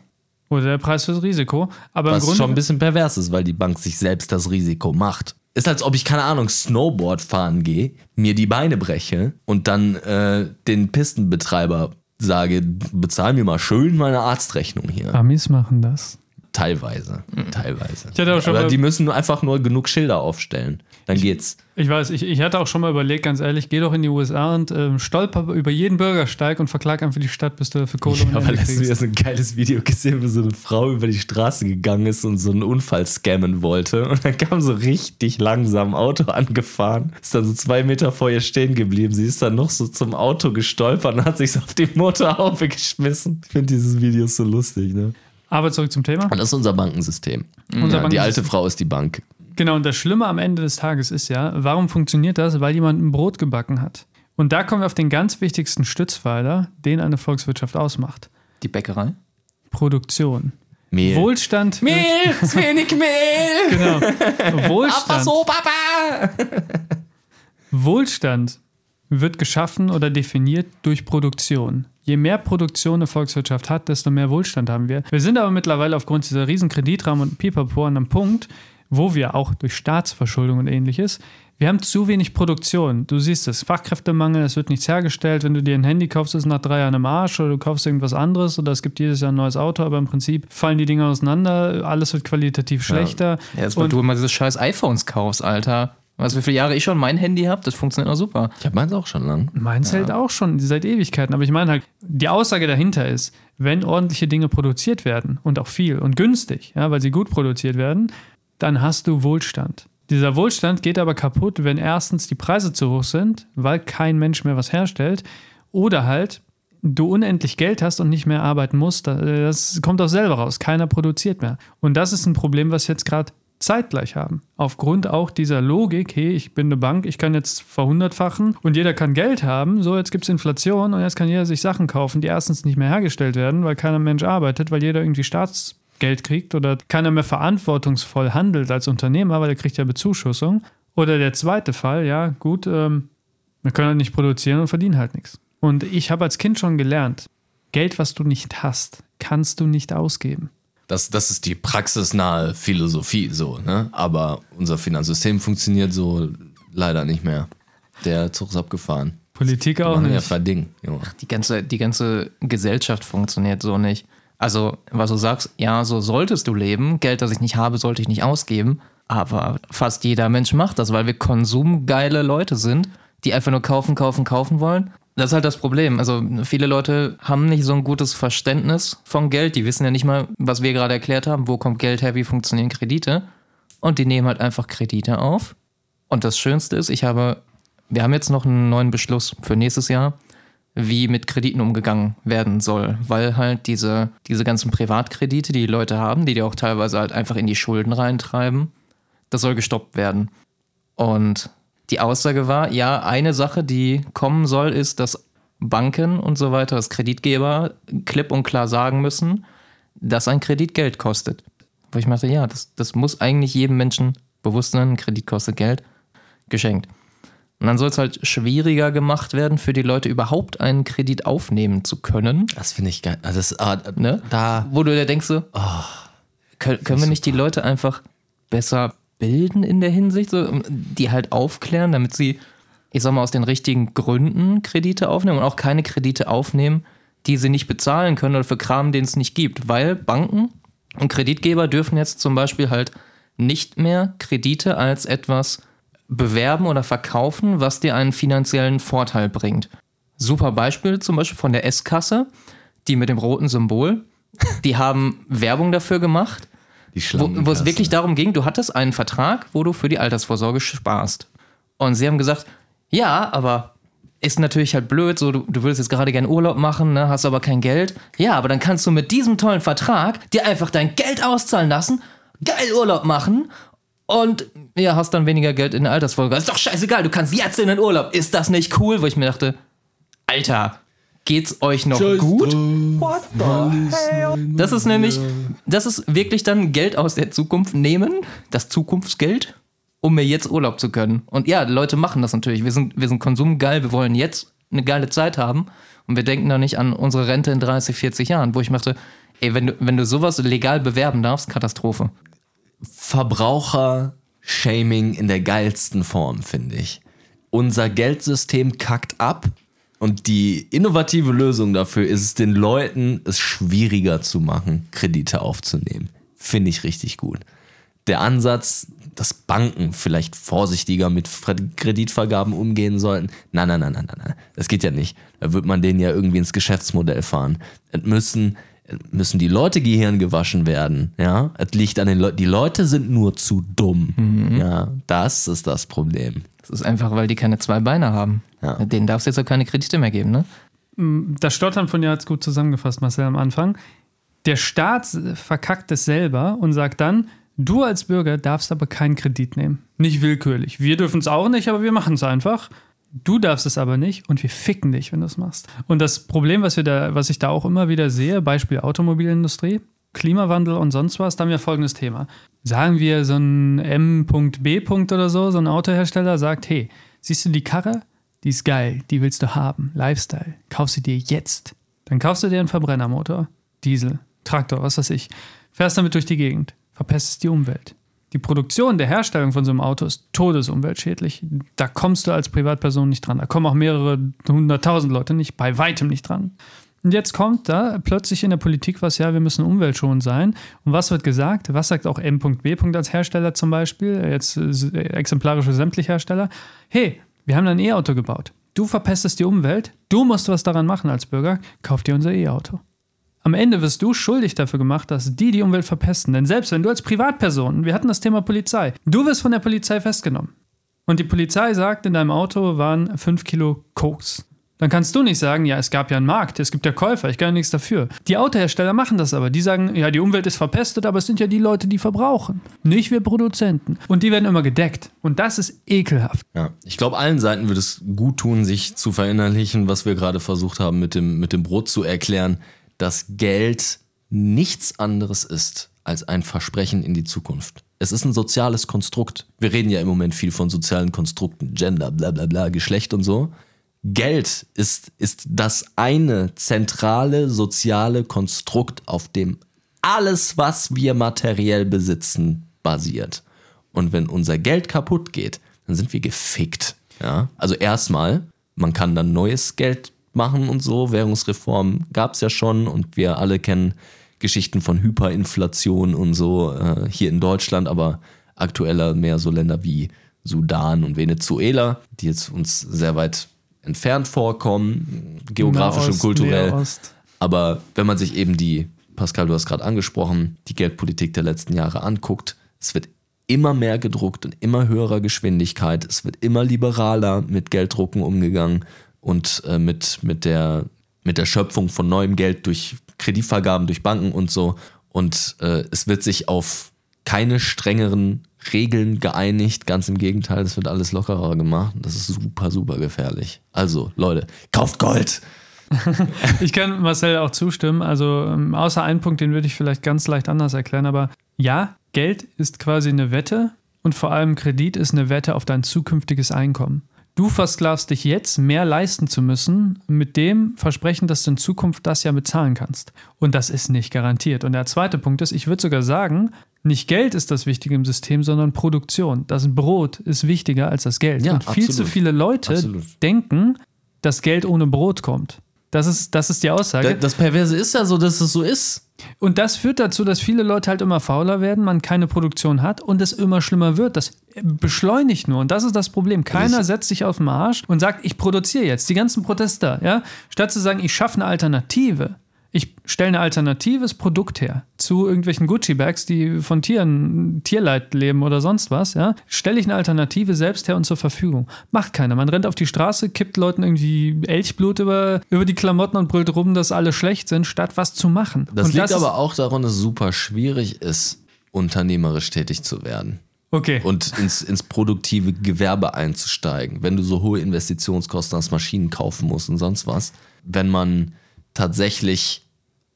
oder der Preis fürs Risiko. Aber Was im Grunde schon ein bisschen pervers ist, weil die Bank sich selbst das Risiko macht. Ist als ob ich, keine Ahnung, Snowboard fahren gehe, mir die Beine breche und dann äh, den Pistenbetreiber sage, bezahl mir mal schön meine Arztrechnung hier. Amis machen das. Teilweise, teilweise. Ich hatte auch schon Aber die müssen nur einfach nur genug Schilder aufstellen. Dann geht's. Ich weiß, ich, ich hatte auch schon mal überlegt, ganz ehrlich, geh doch in die USA und ähm, stolper über jeden Bürgersteig und verklag einfach die Stadt, bis du dafür Kohle Ich habe Ende letztens wieder so ein geiles Video gesehen, wo so eine Frau über die Straße gegangen ist und so einen Unfall scammen wollte. Und dann kam so richtig langsam ein Auto angefahren, ist dann so zwei Meter vor ihr stehen geblieben. Sie ist dann noch so zum Auto gestolpert und hat sich so auf die Motorhaube <laughs> geschmissen. Ich finde dieses Video so lustig, ne? Aber zurück zum Thema. Und das ist unser Bankensystem. Unser ja, die Bankensystem. alte Frau ist die Bank. Genau, und das Schlimme am Ende des Tages ist ja, warum funktioniert das? Weil jemand ein Brot gebacken hat. Und da kommen wir auf den ganz wichtigsten Stützpfeiler, den eine Volkswirtschaft ausmacht. Die Bäckerei? Produktion. Mehl. Wohlstand. Mehl, zu wenig Mehl! <laughs> Genau. Wohlstand. Papa! Wohlstand wird geschaffen oder definiert durch Produktion. Je mehr Produktion eine Volkswirtschaft hat, desto mehr Wohlstand haben wir. Wir sind aber mittlerweile aufgrund dieser riesen Kreditrahmen und Pipapo an einem Punkt, wo wir auch durch Staatsverschuldung und ähnliches, wir haben zu wenig Produktion. Du siehst es, Fachkräftemangel, es wird nichts hergestellt. Wenn du dir ein Handy kaufst, ist es nach drei Jahren im Arsch oder du kaufst irgendwas anderes oder es gibt jedes Jahr ein neues Auto, aber im Prinzip fallen die Dinge auseinander, alles wird qualitativ schlechter. Ja, jetzt, weil du immer diese scheiß iPhones kaufst, Alter. Weißt du, wie viele Jahre ich schon mein Handy habe? Das funktioniert noch super. Ich habe meins auch schon lang. Meins hält auch schon seit Ewigkeiten. Aber ich meine halt, die Aussage dahinter ist, wenn ordentliche Dinge produziert werden und auch viel und günstig, ja, weil sie gut produziert werden, dann hast du Wohlstand. Dieser Wohlstand geht aber kaputt, wenn erstens die Preise zu hoch sind, weil kein Mensch mehr was herstellt, oder halt du unendlich Geld hast und nicht mehr arbeiten musst. Das kommt auch selber raus. Keiner produziert mehr. Und das ist ein Problem, was jetzt gerade zeitgleich haben. Aufgrund auch dieser Logik, hey, ich bin eine Bank, ich kann jetzt verhundertfachen und jeder kann Geld haben. So, jetzt gibt es Inflation und jetzt kann jeder sich Sachen kaufen, die erstens nicht mehr hergestellt werden, weil keiner Mensch arbeitet, weil jeder irgendwie Staatsgeld kriegt oder keiner mehr verantwortungsvoll handelt als Unternehmer, weil er kriegt ja Bezuschussung. Oder der zweite Fall, ja, gut, ähm, wir können halt nicht produzieren und verdienen halt nichts. Und ich habe als Kind schon gelernt, Geld, was du nicht hast, kannst du nicht ausgeben. Das, das ist die praxisnahe Philosophie, so, ne? Aber unser Finanzsystem funktioniert so leider nicht mehr. Der Zug ist abgefahren. Politik auch Machen ja nicht. verding, Junge. Die ganze, die ganze Gesellschaft funktioniert so nicht. Also, was du sagst, ja, so solltest du leben. Geld, das ich nicht habe, sollte ich nicht ausgeben. Aber fast jeder Mensch macht das, weil wir konsumgeile Leute sind, die einfach nur kaufen, kaufen, kaufen wollen. Das ist halt das Problem. Also, viele Leute haben nicht so ein gutes Verständnis von Geld. Die wissen ja nicht mal, was wir gerade erklärt haben. Wo kommt Geld her? Wie funktionieren Kredite? Und die nehmen halt einfach Kredite auf. Und das Schönste ist, ich habe, wir haben jetzt noch einen neuen Beschluss für nächstes Jahr wie mit Krediten umgegangen werden soll, weil halt diese, diese ganzen Privatkredite, die die Leute haben, die die auch teilweise halt einfach in die Schulden reintreiben, das soll gestoppt werden. Und die Aussage war, ja, eine Sache, die kommen soll, ist, dass Banken und so weiter, dass Kreditgeber klipp und klar sagen müssen, dass ein Kredit Geld kostet. Wo ich meinte, ja, das, das muss eigentlich jedem Menschen bewusst sein, ein Kredit kostet Geld, geschenkt. Und dann soll es halt schwieriger gemacht werden, für die Leute überhaupt einen Kredit aufnehmen zu können. Das finde ich geil. Also das, ah, Ne? Da, Wo du dir denkst, so, können, können wir nicht die Leute einfach besser bilden in der Hinsicht, so, die halt aufklären, damit sie, ich sag mal, aus den richtigen Gründen Kredite aufnehmen und auch keine Kredite aufnehmen, die sie nicht bezahlen können oder für Kram, den es nicht gibt. Weil Banken und Kreditgeber dürfen jetzt zum Beispiel halt nicht mehr Kredite als etwas bewerben oder verkaufen, was dir einen finanziellen Vorteil bringt. Super Beispiel zum Beispiel von der S-Kasse, die mit dem roten Symbol. Die haben Werbung dafür gemacht, die wo, Schlangenkasse. wo es wirklich darum ging, du hattest einen Vertrag, wo du für die Altersvorsorge sparst. Und sie haben gesagt, ja, aber ist natürlich halt blöd, so du, du würdest jetzt gerade gerne Urlaub machen, ne, hast aber kein Geld. Ja, aber dann kannst du mit diesem tollen Vertrag dir einfach dein Geld auszahlen lassen, geil Urlaub machen und ja, hast dann weniger Geld in der Altersvorsorge. Ist doch scheißegal, du kannst jetzt in den Urlaub. Ist das nicht cool? Wo ich mir dachte, Alter, geht's euch noch gut? Das ist nämlich, das ist wirklich dann Geld aus der Zukunft nehmen, das Zukunftsgeld, um mir jetzt Urlaub zu können. Und ja, Leute machen das natürlich. Wir sind, wir sind konsumgeil, wir wollen jetzt eine geile Zeit haben und wir denken da nicht an unsere Rente in 30, 40 Jahren, wo ich möchte, ey, wenn du, wenn du sowas legal bewerben darfst, Katastrophe. Verbraucher-Shaming in der geilsten Form, finde ich. Unser Geldsystem kackt ab und die innovative Lösung dafür ist es, den Leuten es schwieriger zu machen, Kredite aufzunehmen. Finde ich richtig gut. Der Ansatz, dass Banken vielleicht vorsichtiger mit Kreditvergaben umgehen sollten. Nein, nein, nein, nein, nein, nein. Das geht ja nicht. Da wird man denen ja irgendwie ins Geschäftsmodell fahren. Es müssen, müssen die Leute Gehirn gewaschen werden. Ja, es liegt an den Leuten. Die Leute sind nur zu dumm. Ja, das ist das Problem. Das ist einfach, weil die keine zwei Beine haben. Ja. Denen darfst du jetzt auch keine Kredite mehr geben, ne? Das Stottern von dir hat es gut zusammengefasst, Marcel, am Anfang. Der Staat verkackt es selber und sagt dann, du als Bürger darfst aber keinen Kredit nehmen. Nicht willkürlich. Wir dürfen es auch nicht, aber wir machen es einfach. Du darfst es aber nicht und wir ficken dich, wenn du es machst. Und das Problem, was, wir da, was ich da auch immer wieder sehe, Beispiel Automobilindustrie, Klimawandel und sonst was, da haben wir folgendes Thema. Sagen wir, so ein M.B. oder so, so ein Autohersteller sagt, hey, siehst du die Karre? Die ist geil, die willst du haben. Lifestyle. Kauf sie dir jetzt. Dann kaufst du dir einen Verbrennermotor, Diesel, Traktor, was weiß ich. Fährst damit durch die Gegend, verpestest die Umwelt. Die Produktion der Herstellung von so einem Auto ist todesumweltschädlich. Da kommst du als Privatperson nicht dran. Da kommen auch mehrere hunderttausend Leute nicht, bei weitem nicht dran. Und jetzt kommt da plötzlich in der Politik was, ja, wir müssen umweltschonend sein. Und was wird gesagt? Was sagt auch M.B. als Hersteller zum Beispiel, jetzt äh, exemplarisch für sämtliche Hersteller? Hey, wir haben ein E-Auto gebaut. Du verpestest die Umwelt, du musst was daran machen als Bürger, kauf dir unser E-Auto. Am Ende wirst du schuldig dafür gemacht, dass die die Umwelt verpesten. Denn selbst wenn du als Privatperson, wir hatten das Thema Polizei, du wirst von der Polizei festgenommen. Und die Polizei sagt, in deinem Auto waren 5 Kilo Koks. Dann kannst du nicht sagen, ja, es gab ja einen Markt, es gibt ja Käufer, ich kann ja nichts dafür. Die Autohersteller machen das aber. Die sagen, ja, die Umwelt ist verpestet, aber es sind ja die Leute, die verbrauchen. Nicht wir Produzenten. Und die werden immer gedeckt. Und das ist ekelhaft. Ja, ich glaube, allen Seiten würde es gut tun, sich zu verinnerlichen, was wir gerade versucht haben, mit dem, mit dem Brot zu erklären, dass Geld nichts anderes ist als ein Versprechen in die Zukunft. Es ist ein soziales Konstrukt. Wir reden ja im Moment viel von sozialen Konstrukten, Gender, bla bla bla, Geschlecht und so. Geld ist, ist das eine zentrale soziale Konstrukt, auf dem alles, was wir materiell besitzen, basiert. Und wenn unser Geld kaputt geht, dann sind wir gefickt. Ja? Also erstmal, man kann dann neues Geld machen und so. Währungsreform gab es ja schon und wir alle kennen Geschichten von Hyperinflation und so äh, hier in Deutschland, aber aktueller mehr so Länder wie Sudan und Venezuela, die jetzt uns sehr weit entfernt vorkommen, geografisch und Nahost, kulturell. Näherost. Aber wenn man sich eben die, Pascal, du hast gerade angesprochen, die Geldpolitik der letzten Jahre anguckt, es wird immer mehr gedruckt in immer höherer Geschwindigkeit, es wird immer liberaler mit Gelddrucken umgegangen und äh, mit, mit, der, mit der Schöpfung von neuem Geld durch Kreditvergaben, durch Banken und so. Und äh, es wird sich auf keine strengeren Regeln geeinigt, ganz im Gegenteil, es wird alles lockerer gemacht. Das ist super, super gefährlich. Also, Leute, kauft Gold! <laughs> Ich kann Marcel auch zustimmen. Also, ähm, außer einen Punkt, den würde ich vielleicht ganz leicht anders erklären. Aber ja, Geld ist quasi eine Wette und vor allem Kredit ist eine Wette auf dein zukünftiges Einkommen. Du versklavst dich jetzt, mehr leisten zu müssen, mit dem Versprechen, dass du in Zukunft das ja bezahlen kannst. Und das ist nicht garantiert. Und der zweite Punkt ist, ich würde sogar sagen, nicht Geld ist das Wichtige im System, sondern Produktion. Das Brot ist wichtiger als das Geld. Ja, Und viel absolut. zu viele Leute Absolut. denken, dass Geld ohne Brot kommt. Das ist, das ist die Aussage. Das Perverse ist ja so, dass es so ist. Und das führt dazu, dass viele Leute halt immer fauler werden, man keine Produktion hat und es immer schlimmer wird. Das beschleunigt nur. Und das ist das Problem. Keiner setzt sich auf den Arsch und sagt, ich produziere jetzt. Die ganzen Protester, ja, statt zu sagen, ich schaffe eine Alternative. Ich stelle ein alternatives Produkt her zu irgendwelchen Gucci-Bags, die von Tieren, Tierleid leben oder sonst was, ja, stelle ich eine Alternative selbst her und zur Verfügung. Macht keiner. Man rennt auf die Straße, kippt Leuten irgendwie Elchblut über, über die Klamotten und brüllt rum, dass alle schlecht sind, statt was zu machen. Das und liegt ist- aber auch daran, dass es super schwierig ist, unternehmerisch tätig zu werden. Okay. und ins, ins produktive Gewerbe einzusteigen, wenn du so hohe Investitionskosten hast, Maschinen kaufen musst und sonst was. Wenn man tatsächlich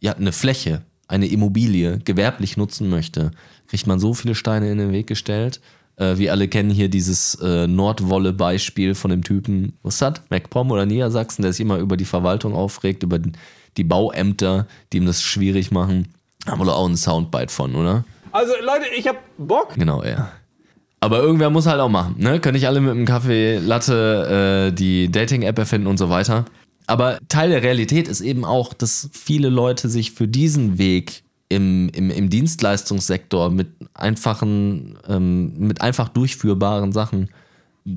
ja, eine Fläche, eine Immobilie gewerblich nutzen möchte, kriegt man so viele Steine in den Weg gestellt. Äh, wir alle kennen hier dieses äh, Nordwolle-Beispiel von dem Typen, was das? MacPom oder Niedersachsen, der sich immer über die Verwaltung aufregt, über die Bauämter, die ihm das schwierig machen. Haben wir doch auch einen Soundbite von, oder? Also Leute, ich hab Bock. Genau, ja. Aber irgendwer muss halt auch machen, ne? Können nicht alle mit einem Kaffee Latte äh, die Dating-App erfinden und so weiter. Aber Teil der Realität ist eben auch, dass viele Leute sich für diesen Weg im, im, im Dienstleistungssektor mit einfachen, ähm, mit einfach durchführbaren Sachen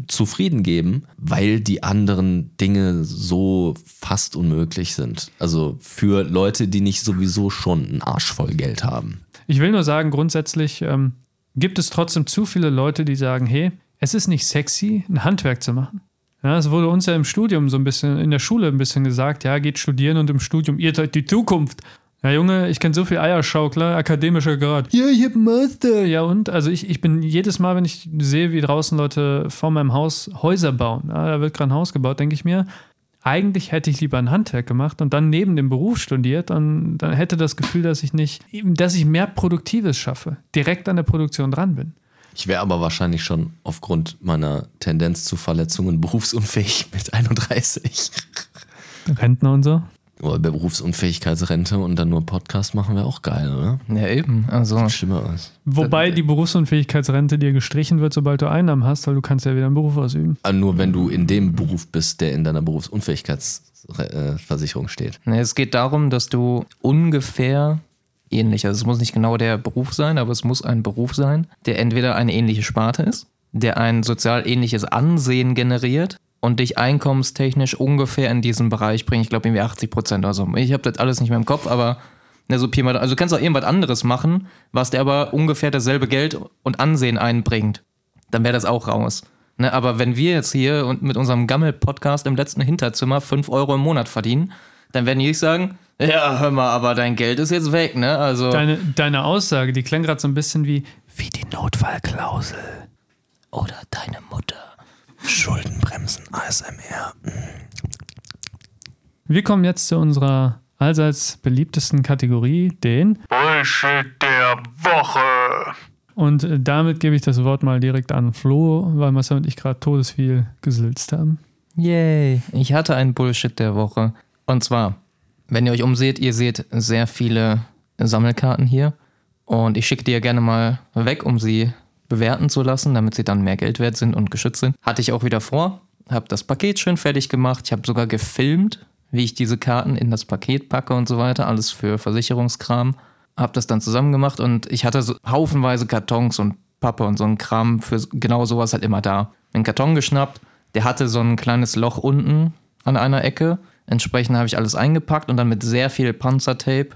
zufrieden geben, weil die anderen Dinge so fast unmöglich sind. Also für Leute, die nicht sowieso schon einen Arsch voll Geld haben. Ich will nur sagen, grundsätzlich ähm, gibt es trotzdem zu viele Leute, die sagen, hey, es ist nicht sexy, ein Handwerk zu machen. Ja, es wurde uns ja im Studium so ein bisschen, in der Schule ein bisschen gesagt, ja, geht studieren und im Studium, ihr seid die Zukunft. Ja, Junge, ich kenne so viel Eierschaukler, akademischer Grad. Ja, ich hab Master. Ja, und? Also ich, ich bin jedes Mal, wenn ich sehe, wie draußen Leute vor meinem Haus Häuser bauen, ja, da wird gerade ein Haus gebaut, denke ich mir, eigentlich hätte ich lieber ein Handwerk gemacht und dann neben dem Beruf studiert und dann hätte das Gefühl, dass ich nicht, dass ich mehr Produktives schaffe, direkt an der Produktion dran bin. Ich wäre aber wahrscheinlich schon aufgrund meiner Tendenz zu Verletzungen berufsunfähig <laughs> mit 31. Rentner und so. Oder Berufsunfähigkeitsrente und dann nur Podcast machen wäre auch geil, oder? Ja, eben. Also, Schlimmer ist. Wobei die Berufsunfähigkeitsrente dir gestrichen wird, sobald du Einnahmen hast, weil du kannst ja wieder einen Beruf ausüben. Aber nur wenn du in dem Beruf bist, der in deiner Berufsunfähigkeitsversicherung steht. ne, es geht darum, dass du ungefähr ähnlich, also es muss nicht genau der Beruf sein, aber es muss ein Beruf sein, der entweder eine ähnliche Sparte ist, der ein sozial ähnliches Ansehen generiert und dich einkommenstechnisch ungefähr in diesen Bereich bringt. Ich glaube, irgendwie 80 Prozent oder so. Ich habe das alles nicht mehr im Kopf, aber ne, also du kannst auch irgendwas anderes machen, was dir aber ungefähr dasselbe Geld und Ansehen einbringt. Dann wäre das auch raus. Ne, aber wenn wir jetzt hier und mit unserem Gammel-Podcast im letzten Hinterzimmer 5 Euro im Monat verdienen, dann werden die nicht sagen, ja, hör mal, aber dein Geld ist jetzt weg, ne? Also. Deine, deine Aussage, die klang gerade so ein bisschen wie, wie die Notfallklausel. oder deine Mutter. Schuldenbremsen, ASMR. Wir kommen jetzt zu unserer allseits beliebtesten Kategorie, den Bullshit der Woche. Und damit gebe ich das Wort mal direkt an Flo, weil Marcel und ich gerade todesviel gesülzt haben. Yay. Ich hatte einen Bullshit der Woche. Und zwar, wenn ihr euch umseht, ihr seht sehr viele Sammelkarten hier. Und ich schicke die ja gerne mal weg, um sie bewerten zu lassen, damit sie dann mehr Geld wert sind und geschützt sind. Hatte ich auch wieder vor. Habe das Paket schön fertig gemacht. Ich habe sogar gefilmt, wie ich diese Karten in das Paket packe und so weiter. Alles für Versicherungskram. Habe das dann zusammen gemacht und ich hatte so haufenweise Kartons und Pappe und so ein Kram für genau sowas halt immer da. Einen Karton geschnappt, der hatte so ein kleines Loch unten an einer Ecke. Entsprechend habe ich alles eingepackt und dann mit sehr viel Panzertape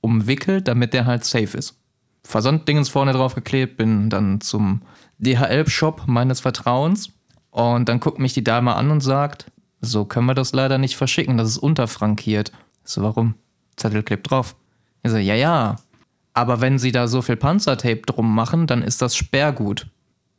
umwickelt, damit der halt safe ist. Versanddingens vorne drauf geklebt, bin dann zum DHL-Shop meines Vertrauens und dann guckt mich die Dame an und sagt, so können wir das leider nicht verschicken, das ist unterfrankiert. Ich So, warum? Zettel klebt drauf. Ich so, ja, ja, aber wenn sie da so viel Panzertape drum machen, dann ist das Sperrgut.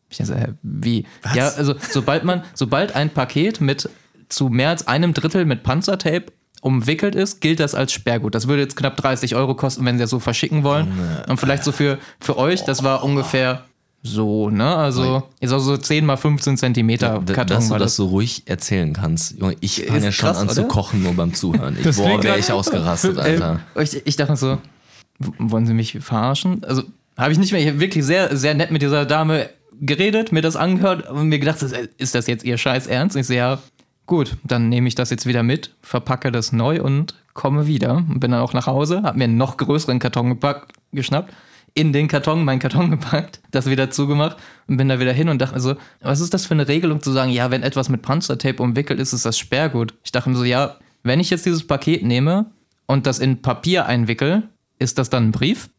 Ich so, hä, wie? Ja, also sobald man, sobald ein Paket mit zu mehr als einem Drittel mit Panzertape umwickelt ist, gilt das als Sperrgut. Das würde jetzt knapp 30 Euro kosten, wenn sie das so verschicken wollen. Und vielleicht so für, für euch, das war ungefähr so, ne? Also ist auch so 10 mal 15 Zentimeter D- Karton dass du das das. so ruhig erzählen kannst. Junge, ich fange ja schon krass, an zu oder? kochen, nur beim Zuhören. Ich, boah, wäre ich ausgerastet, Äh, Alter. ich, ich dachte so, wollen Sie mich verarschen? Also habe ich nicht mehr, ich habe wirklich sehr, sehr nett mit dieser Dame geredet, mir das angehört und mir gedacht, ist- das jetzt Ihr Scheiß Ernst? Ich so, ja, gut, dann nehme ich das jetzt wieder mit, verpacke das neu und komme wieder. Und bin dann auch nach Hause, habe mir einen noch größeren Karton gepackt, geschnappt, in den Karton, meinen Karton <laughs> gepackt, das wieder zugemacht und bin da wieder hin und dachte mir so, was ist das für eine Regelung zu sagen, ja, wenn etwas mit Panzertape umwickelt ist, ist das Sperrgut. Ich dachte mir so, ja, wenn ich jetzt dieses Paket nehme und das in Papier einwickel, ist das dann ein Brief?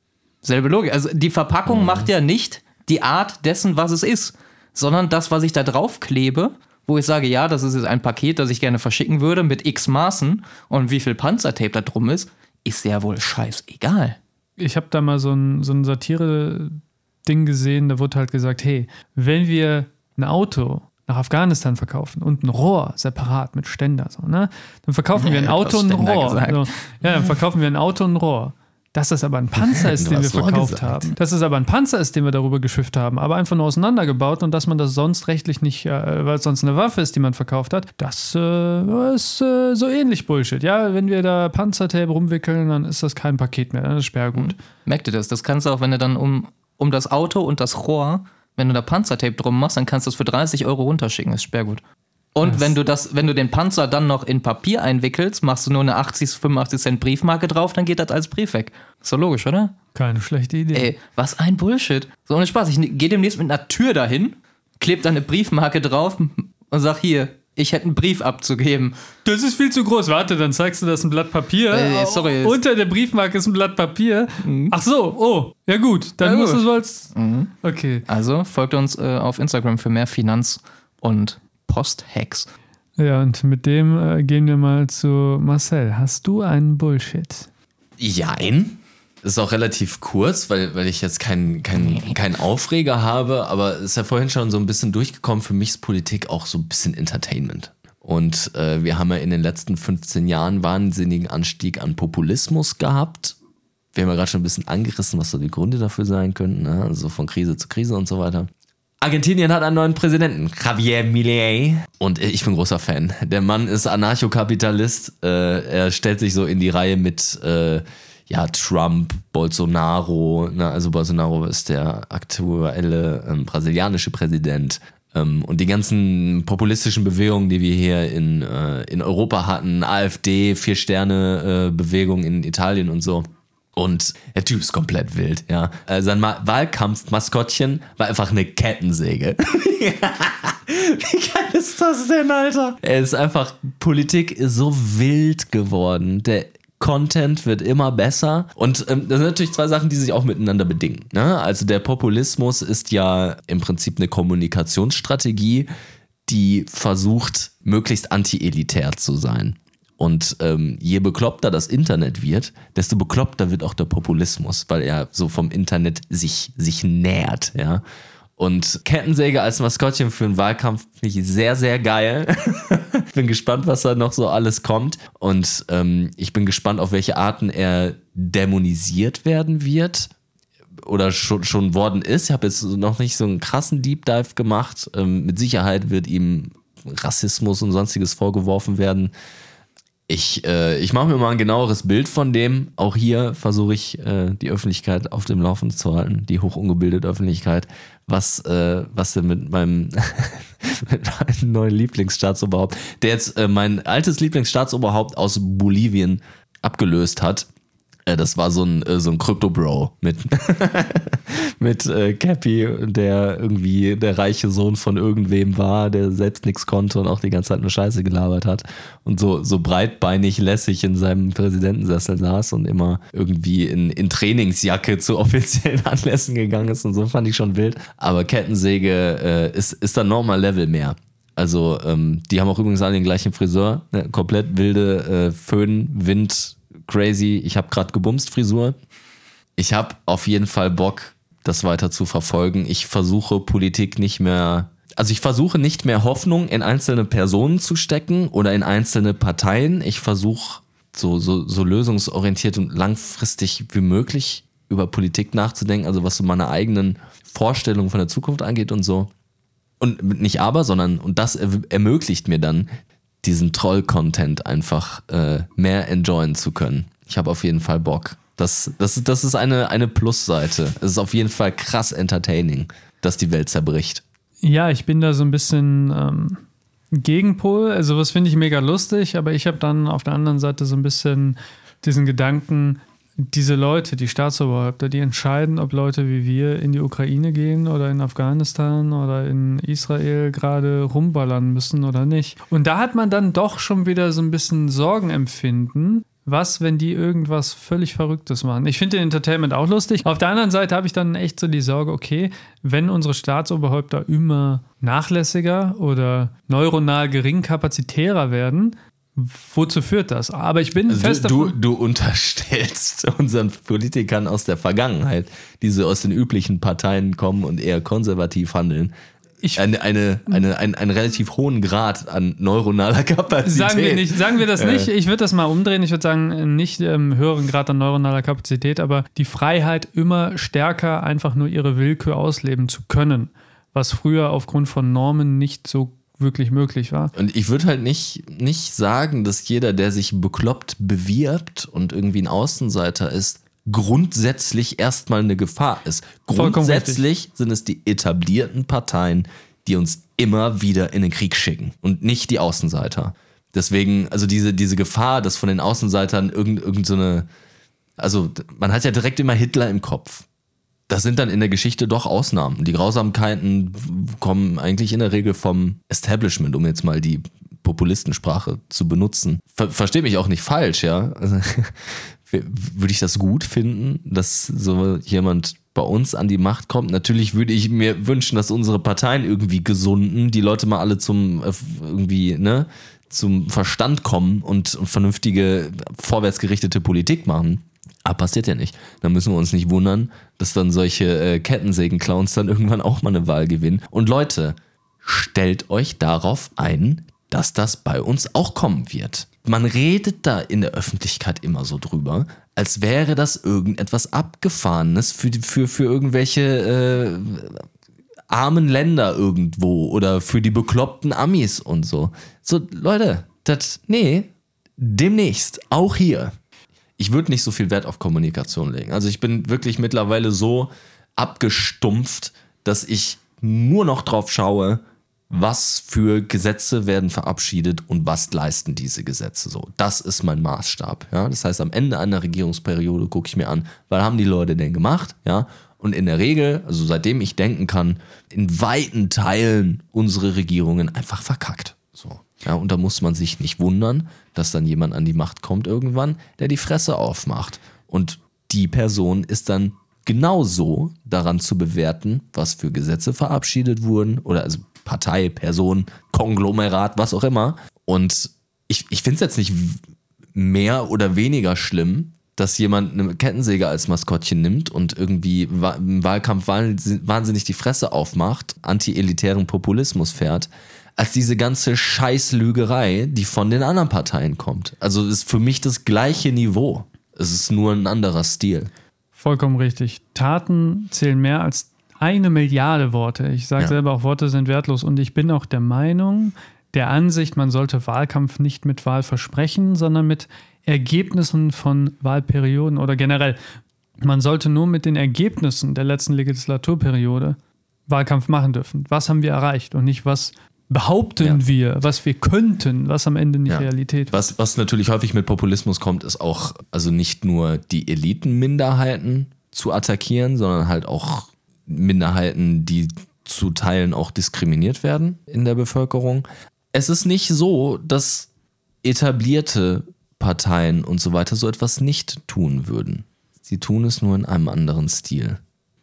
Selbe Logik. Also die Verpackung macht ja nicht die Art dessen, was es ist, sondern das, was ich da drauf klebe, wo ich sage, ja, das ist jetzt ein Paket, das ich gerne verschicken würde mit x Maßen und wie viel Panzertape da drum ist, ist ja wohl scheißegal. ich habe da mal so ein, so ein Satire-Ding gesehen, da wurde halt gesagt, hey, wenn wir ein Auto nach Afghanistan verkaufen und ein Rohr separat mit Ständer, so, ne? Dann verkaufen wir ein Ja, Auto und ein Rohr. So, ja, dann verkaufen wir ein Auto und ein Rohr. Dass das aber ein Panzer ist, den wir verkauft gesagt. haben. Dass es aber ein Panzer ist, den wir darüber geschifft haben, aber einfach nur auseinandergebaut und dass man das sonst rechtlich nicht, äh, weil es sonst eine Waffe ist, die man verkauft hat, das äh, ist äh, so ähnlich Bullshit. Ja, wenn wir da Panzertape rumwickeln, dann ist das kein Paket mehr, dann ist Sperrgut. Merkt ihr das? Das kannst du auch, wenn du dann um, um das Auto und das Rohr, wenn du da Panzertape drum machst, dann kannst du es für 30 Euro runterschicken, ist Sperrgut. Und wenn du das, wenn du den Panzer dann noch in Papier einwickelst, machst du nur eine 80, 85 Cent Briefmarke drauf, dann geht das als Brief weg. Ist doch logisch, oder? Keine schlechte Idee. Ey, was ein Bullshit. So ohne Spaß. Ich gehe demnächst mit einer Tür dahin, klebe da eine Briefmarke drauf und sag hier, ich hätte einen Brief abzugeben. Das ist viel zu groß. Warte, dann zeigst du das ein Blatt Papier. Äh, sorry. Unter der Briefmarke ist ein Blatt Papier. Ach so, oh, ja gut. Dann Ja, musst du gut. so als. Okay. Also folgt uns äh, auf Instagram für mehr Finanz- und Post-Hacks. Ja, und mit dem äh, gehen wir mal zu Marcel. Hast du einen Bullshit? Jein. Ist auch relativ kurz, weil, weil ich jetzt keinen kein, kein Aufreger habe, aber es ist ja vorhin schon so ein bisschen durchgekommen. Für mich ist Politik auch so ein bisschen Entertainment. Und äh, wir haben ja in den letzten 15 Jahren wahnsinnigen Anstieg an Populismus gehabt. Wir haben ja gerade schon ein bisschen angerissen, was so die Gründe dafür sein könnten, ne? also von Krise zu Krise und so weiter. Argentinien hat einen neuen Präsidenten, Javier Milei. Und ich bin großer Fan. Der Mann ist Anarchokapitalist. Äh, er stellt sich so in die Reihe mit äh, ja, Trump, Bolsonaro. Ne? Also Bolsonaro ist der aktuelle ähm, brasilianische Präsident. Ähm, und die ganzen populistischen Bewegungen, die wir hier in, äh, in Europa hatten, AfD, Vier-Sterne-Bewegung in Italien und so. Und der Typ ist komplett wild, ja. Äh, sein Ma Wahlkampfmaskottchen war einfach eine Kettensäge. <laughs> Wie geil ist das denn, Alter? Er ist einfach, Politik ist so wild geworden. Der Content wird immer besser. Und ähm, das sind natürlich zwei Sachen, die sich auch miteinander bedingen. Ne? Also der Populismus ist ja im Prinzip eine Kommunikationsstrategie, die versucht, möglichst anti-elitär zu sein. Und ähm, je bekloppter das Internet wird, desto bekloppter wird auch der Populismus, weil er so vom Internet sich, sich nähert, ja. Und Kettensäge als Maskottchen für einen Wahlkampf finde ich sehr, sehr geil. <laughs> bin gespannt, was da noch so alles kommt. Und ähm, ich bin gespannt, auf welche Arten er dämonisiert werden wird oder schon, schon worden ist. Ich habe jetzt noch nicht so einen krassen Deep Dive gemacht. Ähm, mit Sicherheit wird ihm Rassismus und sonstiges vorgeworfen werden. Ich, äh, ich mache mir mal ein genaueres Bild von dem. Auch hier versuche ich, äh, die Öffentlichkeit auf dem Laufenden zu halten, die hochungebildete Öffentlichkeit, was, äh, was denn mit meinem, <laughs> mit meinem neuen Lieblingsstaatsoberhaupt, der jetzt äh, mein altes Lieblingsstaatsoberhaupt aus Bolivien abgelöst hat. Äh, das war so ein, äh, so ein Crypto-Bro mit, <laughs> mit äh, Cappy, der irgendwie der reiche Sohn von irgendwem war, der selbst nichts konnte und auch die ganze Zeit nur Scheiße gelabert hat und so, so breitbeinig lässig in seinem Präsidentensessel saß und immer irgendwie in, in Trainingsjacke zu <laughs> offiziellen Anlässen gegangen ist und so fand ich schon wild. Aber Kettensäge äh, ist, ist dann nochmal Level mehr. Also, ähm, die haben auch übrigens alle den gleichen Friseur. Ne? Komplett wilde äh, Föhn, Wind, crazy. Ich habe gerade gebumst Frisur. Ich habe auf jeden Fall Bock, das weiter zu verfolgen. Ich versuche Politik nicht mehr. Also ich versuche nicht mehr Hoffnung in einzelne Personen zu stecken oder in einzelne Parteien. Ich versuche so, so, so lösungsorientiert und langfristig wie möglich über Politik nachzudenken, also was so meine eigenen Vorstellungen von der Zukunft angeht und so. Und nicht aber, sondern, und das er ermöglicht mir dann, diesen Troll-Content einfach äh, mehr enjoyen zu können. Ich habe auf jeden Fall Bock. Das, das, das ist eine, eine Plusseite. Es ist auf jeden Fall krass entertaining, dass die Welt zerbricht. Ja, ich bin da so ein bisschen ähm, Gegenpol. Also, was finde ich mega lustig, aber ich habe dann auf der anderen Seite so ein bisschen diesen Gedanken, diese Leute, die Staatsoberhäupter, die entscheiden, ob Leute wie wir in die Ukraine gehen oder in Afghanistan oder in Israel gerade rumballern müssen oder nicht. Und da hat man dann doch schon wieder so ein bisschen Sorgenempfinden. Was, wenn die irgendwas völlig Verrücktes machen? Ich finde den Entertainment auch lustig. Auf der anderen Seite habe ich dann echt so die Sorge, okay, wenn unsere Staatsoberhäupter immer nachlässiger oder neuronal geringkapazitärer werden, wozu führt das? Aber ich bin Also fest du, davon. du unterstellst <laughs> unseren Politikern aus der Vergangenheit, die so aus den üblichen Parteien kommen und eher konservativ handeln, Ich- eine, eine, eine, einen, einen relativ hohen Grad an neuronaler <laughs> Kapazität. Sagen wir, nicht, sagen wir das Äh. nicht. Ich würde das mal umdrehen. Ich würde sagen, nicht ähm, höheren Grad an neuronaler Kapazität, aber die Freiheit, immer stärker einfach nur ihre Willkür ausleben zu können, was früher aufgrund von Normen nicht so wirklich möglich war. Und ich würde halt nicht, nicht sagen, dass jeder, der sich bekloppt bewirbt und irgendwie ein Außenseiter ist, grundsätzlich erstmal eine Gefahr ist. Grundsätzlich sind es die etablierten Parteien, die uns immer wieder in den Krieg schicken und nicht die Außenseiter. Deswegen, also diese, diese Gefahr, dass von den Außenseitern irgend, irgend so eine, also man hat ja direkt immer Hitler im Kopf. Das sind dann in der Geschichte doch Ausnahmen. Die Grausamkeiten kommen eigentlich in der Regel vom Establishment, um jetzt mal die Populistensprache zu benutzen. Ver Verstehe mich auch nicht falsch, ja. Also, <laughs> würde ich das gut finden, dass so jemand bei uns an die Macht kommt? Natürlich würde ich mir wünschen, dass unsere Parteien irgendwie gesunden, die Leute mal alle zum äh, irgendwie, ne, zum Verstand kommen und, und vernünftige, vorwärtsgerichtete Politik machen. Aber passiert ja nicht. Da müssen wir uns nicht wundern, dass dann solche äh, Kettensägen-Clowns dann irgendwann auch mal eine Wahl gewinnen. Und Leute, stellt euch darauf ein, dass das bei uns auch kommen wird. Man redet da in der Öffentlichkeit immer so drüber, als wäre das irgendetwas Abgefahrenes für, für, für irgendwelche äh, armen Länder irgendwo oder für die bekloppten Amis und so. So, Leute, das, nee, demnächst, auch hier. Ich würde nicht so viel Wert auf Kommunikation legen. Also ich bin wirklich mittlerweile so abgestumpft, dass ich nur noch drauf schaue, was für Gesetze werden verabschiedet und was leisten diese Gesetze so. Das ist mein Maßstab. Ja? Das heißt, am Ende einer Regierungsperiode gucke ich mir an, was haben die Leute denn gemacht? Ja? Und in der Regel, also seitdem ich denken kann, in weiten Teilen unsere Regierungen einfach verkackt. So. Ja, und da muss man sich nicht wundern, dass dann jemand an die Macht kommt irgendwann, der die Fresse aufmacht. Und die Person ist dann genauso daran zu bewerten, was für Gesetze verabschiedet wurden oder also Partei, Person, Konglomerat, was auch immer. Und ich, ich finde es jetzt nicht mehr oder weniger schlimm, dass jemand eine Kettensäge als Maskottchen nimmt und irgendwie im Wahlkampf wahnsinn- wahnsinnig die Fresse aufmacht, anti-elitären Populismus fährt, als diese ganze Scheißlügerei, die von den anderen Parteien kommt. Also ist für mich das gleiche Niveau. Es ist nur ein anderer Stil. Vollkommen richtig. Taten zählen mehr als eine Milliarde Worte. Ich sage Ja. selber auch, Worte sind wertlos. Und ich bin auch der Meinung, der Ansicht, man sollte Wahlkampf nicht mit Wahlversprechen, sondern mit Ergebnissen von Wahlperioden oder generell. Man sollte nur mit den Ergebnissen der letzten Legislaturperiode Wahlkampf machen dürfen. Was haben wir erreicht und nicht, was behaupten Ja. wir, was wir könnten, was am Ende nicht Ja. Realität. Was, was natürlich häufig mit Populismus kommt, ist auch, also nicht nur die Elitenminderheiten zu attackieren, sondern halt auch Minderheiten, die zu Teilen auch diskriminiert werden in der Bevölkerung. Es ist nicht so, dass etablierte Parteien und so weiter so etwas nicht tun würden. Sie tun es nur in einem anderen Stil.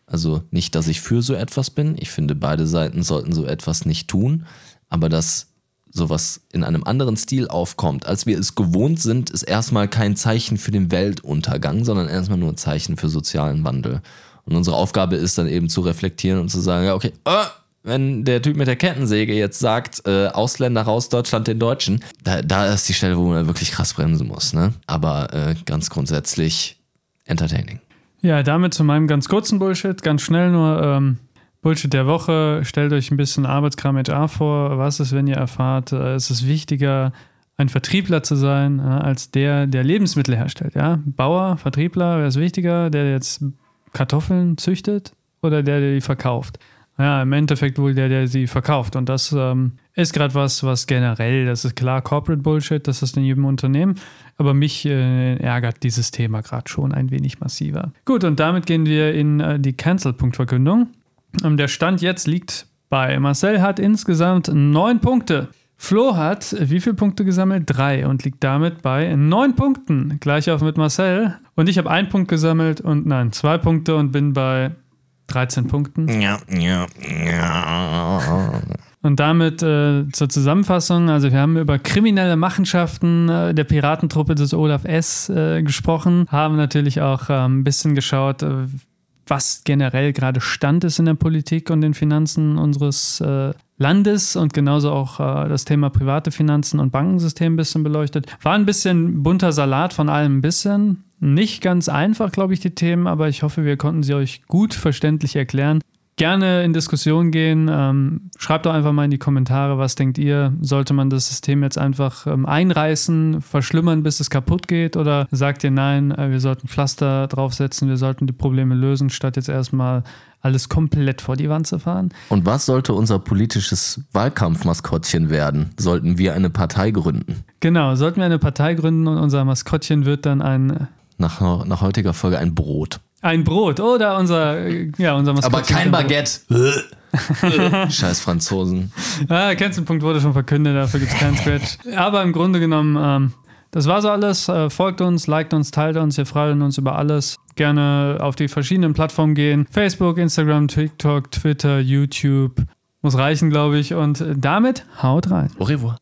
Also nicht, dass ich für so etwas bin. Ich finde, beide Seiten sollten so etwas nicht tun. Aber dass sowas in einem anderen Stil aufkommt, als wir es gewohnt sind, ist erstmal kein Zeichen für den Weltuntergang, sondern erstmal nur ein Zeichen für sozialen Wandel. Und unsere Aufgabe ist dann eben zu reflektieren und zu sagen, ja, okay, äh, wenn der Typ mit der Kettensäge jetzt sagt, äh, Ausländer raus, Deutschland den Deutschen, da, da ist die Stelle, wo man wirklich krass bremsen muss. Ne? Aber äh, ganz grundsätzlich entertaining. Ja, damit zu meinem ganz kurzen Bullshit. Ganz schnell nur ähm, Bullshit der Woche. Stellt euch ein bisschen Arbeitskram HR vor. Was ist, wenn ihr erfahrt, äh, es ist wichtiger, ein Vertriebler zu sein, als der, der Lebensmittel herstellt. Ja? Bauer, Vertriebler, wer ist wichtiger? Der, der jetzt Kartoffeln züchtet oder der, der die verkauft? Ja, im Endeffekt wohl der, der sie verkauft. Und das ähm, ist gerade was, was generell, das ist klar Corporate Bullshit, das ist in jedem Unternehmen. Aber mich äh, ärgert dieses Thema gerade schon ein wenig massiver. Gut, und damit gehen wir in äh, die Cancel-Punktverkündung. Ähm, der Stand jetzt liegt bei Marcel hat insgesamt neun Punkte. Flo hat wie viele Punkte gesammelt? Drei und liegt damit bei neun Punkten. Gleich auf mit Marcel. Und ich habe einen Punkt gesammelt und nein, zwei Punkte und bin bei 13 Punkten. Ja, ja, ja. Und damit äh, zur Zusammenfassung, also wir haben über kriminelle Machenschaften äh, der Piratentruppe des Olaf S. Äh, gesprochen, haben natürlich auch äh, ein bisschen geschaut, äh, was generell gerade Stand ist in der Politik und den Finanzen unseres äh, Landes und genauso auch äh, das Thema private Finanzen und Bankensystem ein bisschen beleuchtet. War ein bisschen bunter Salat von allem ein bisschen. Nicht ganz einfach, glaube ich, die Themen, aber ich hoffe, wir konnten sie euch gut verständlich erklären. Gerne in Diskussion gehen. Ähm, schreibt doch einfach mal in die Kommentare, was denkt ihr? Sollte man das System jetzt einfach ähm, einreißen, verschlimmern, bis es kaputt geht? Oder sagt ihr nein, äh, wir sollten Pflaster draufsetzen, wir sollten die Probleme lösen, statt jetzt erstmal alles komplett vor die Wand zu fahren? Und was sollte unser politisches Wahlkampfmaskottchen werden? Sollten wir eine Partei gründen? Genau, sollten wir eine Partei gründen und unser Maskottchen wird dann ein, Nach, nach heutiger Folge ein Brot. Ein Brot oder unser, äh, ja, unser Maskottchen. Baguette. <laughs> Scheiß Franzosen. Ah, Cancel-Punkt wurde schon verkündet, dafür gibt es keinen Scratch. Aber im Grunde genommen, ähm, das war so alles. Äh, folgt uns, liked uns, teilt uns, wir freuen uns über alles. Gerne auf die verschiedenen Plattformen gehen. Facebook, Instagram, TikTok, Twitter, YouTube. Muss reichen, glaube ich. Und damit haut rein. Au revoir.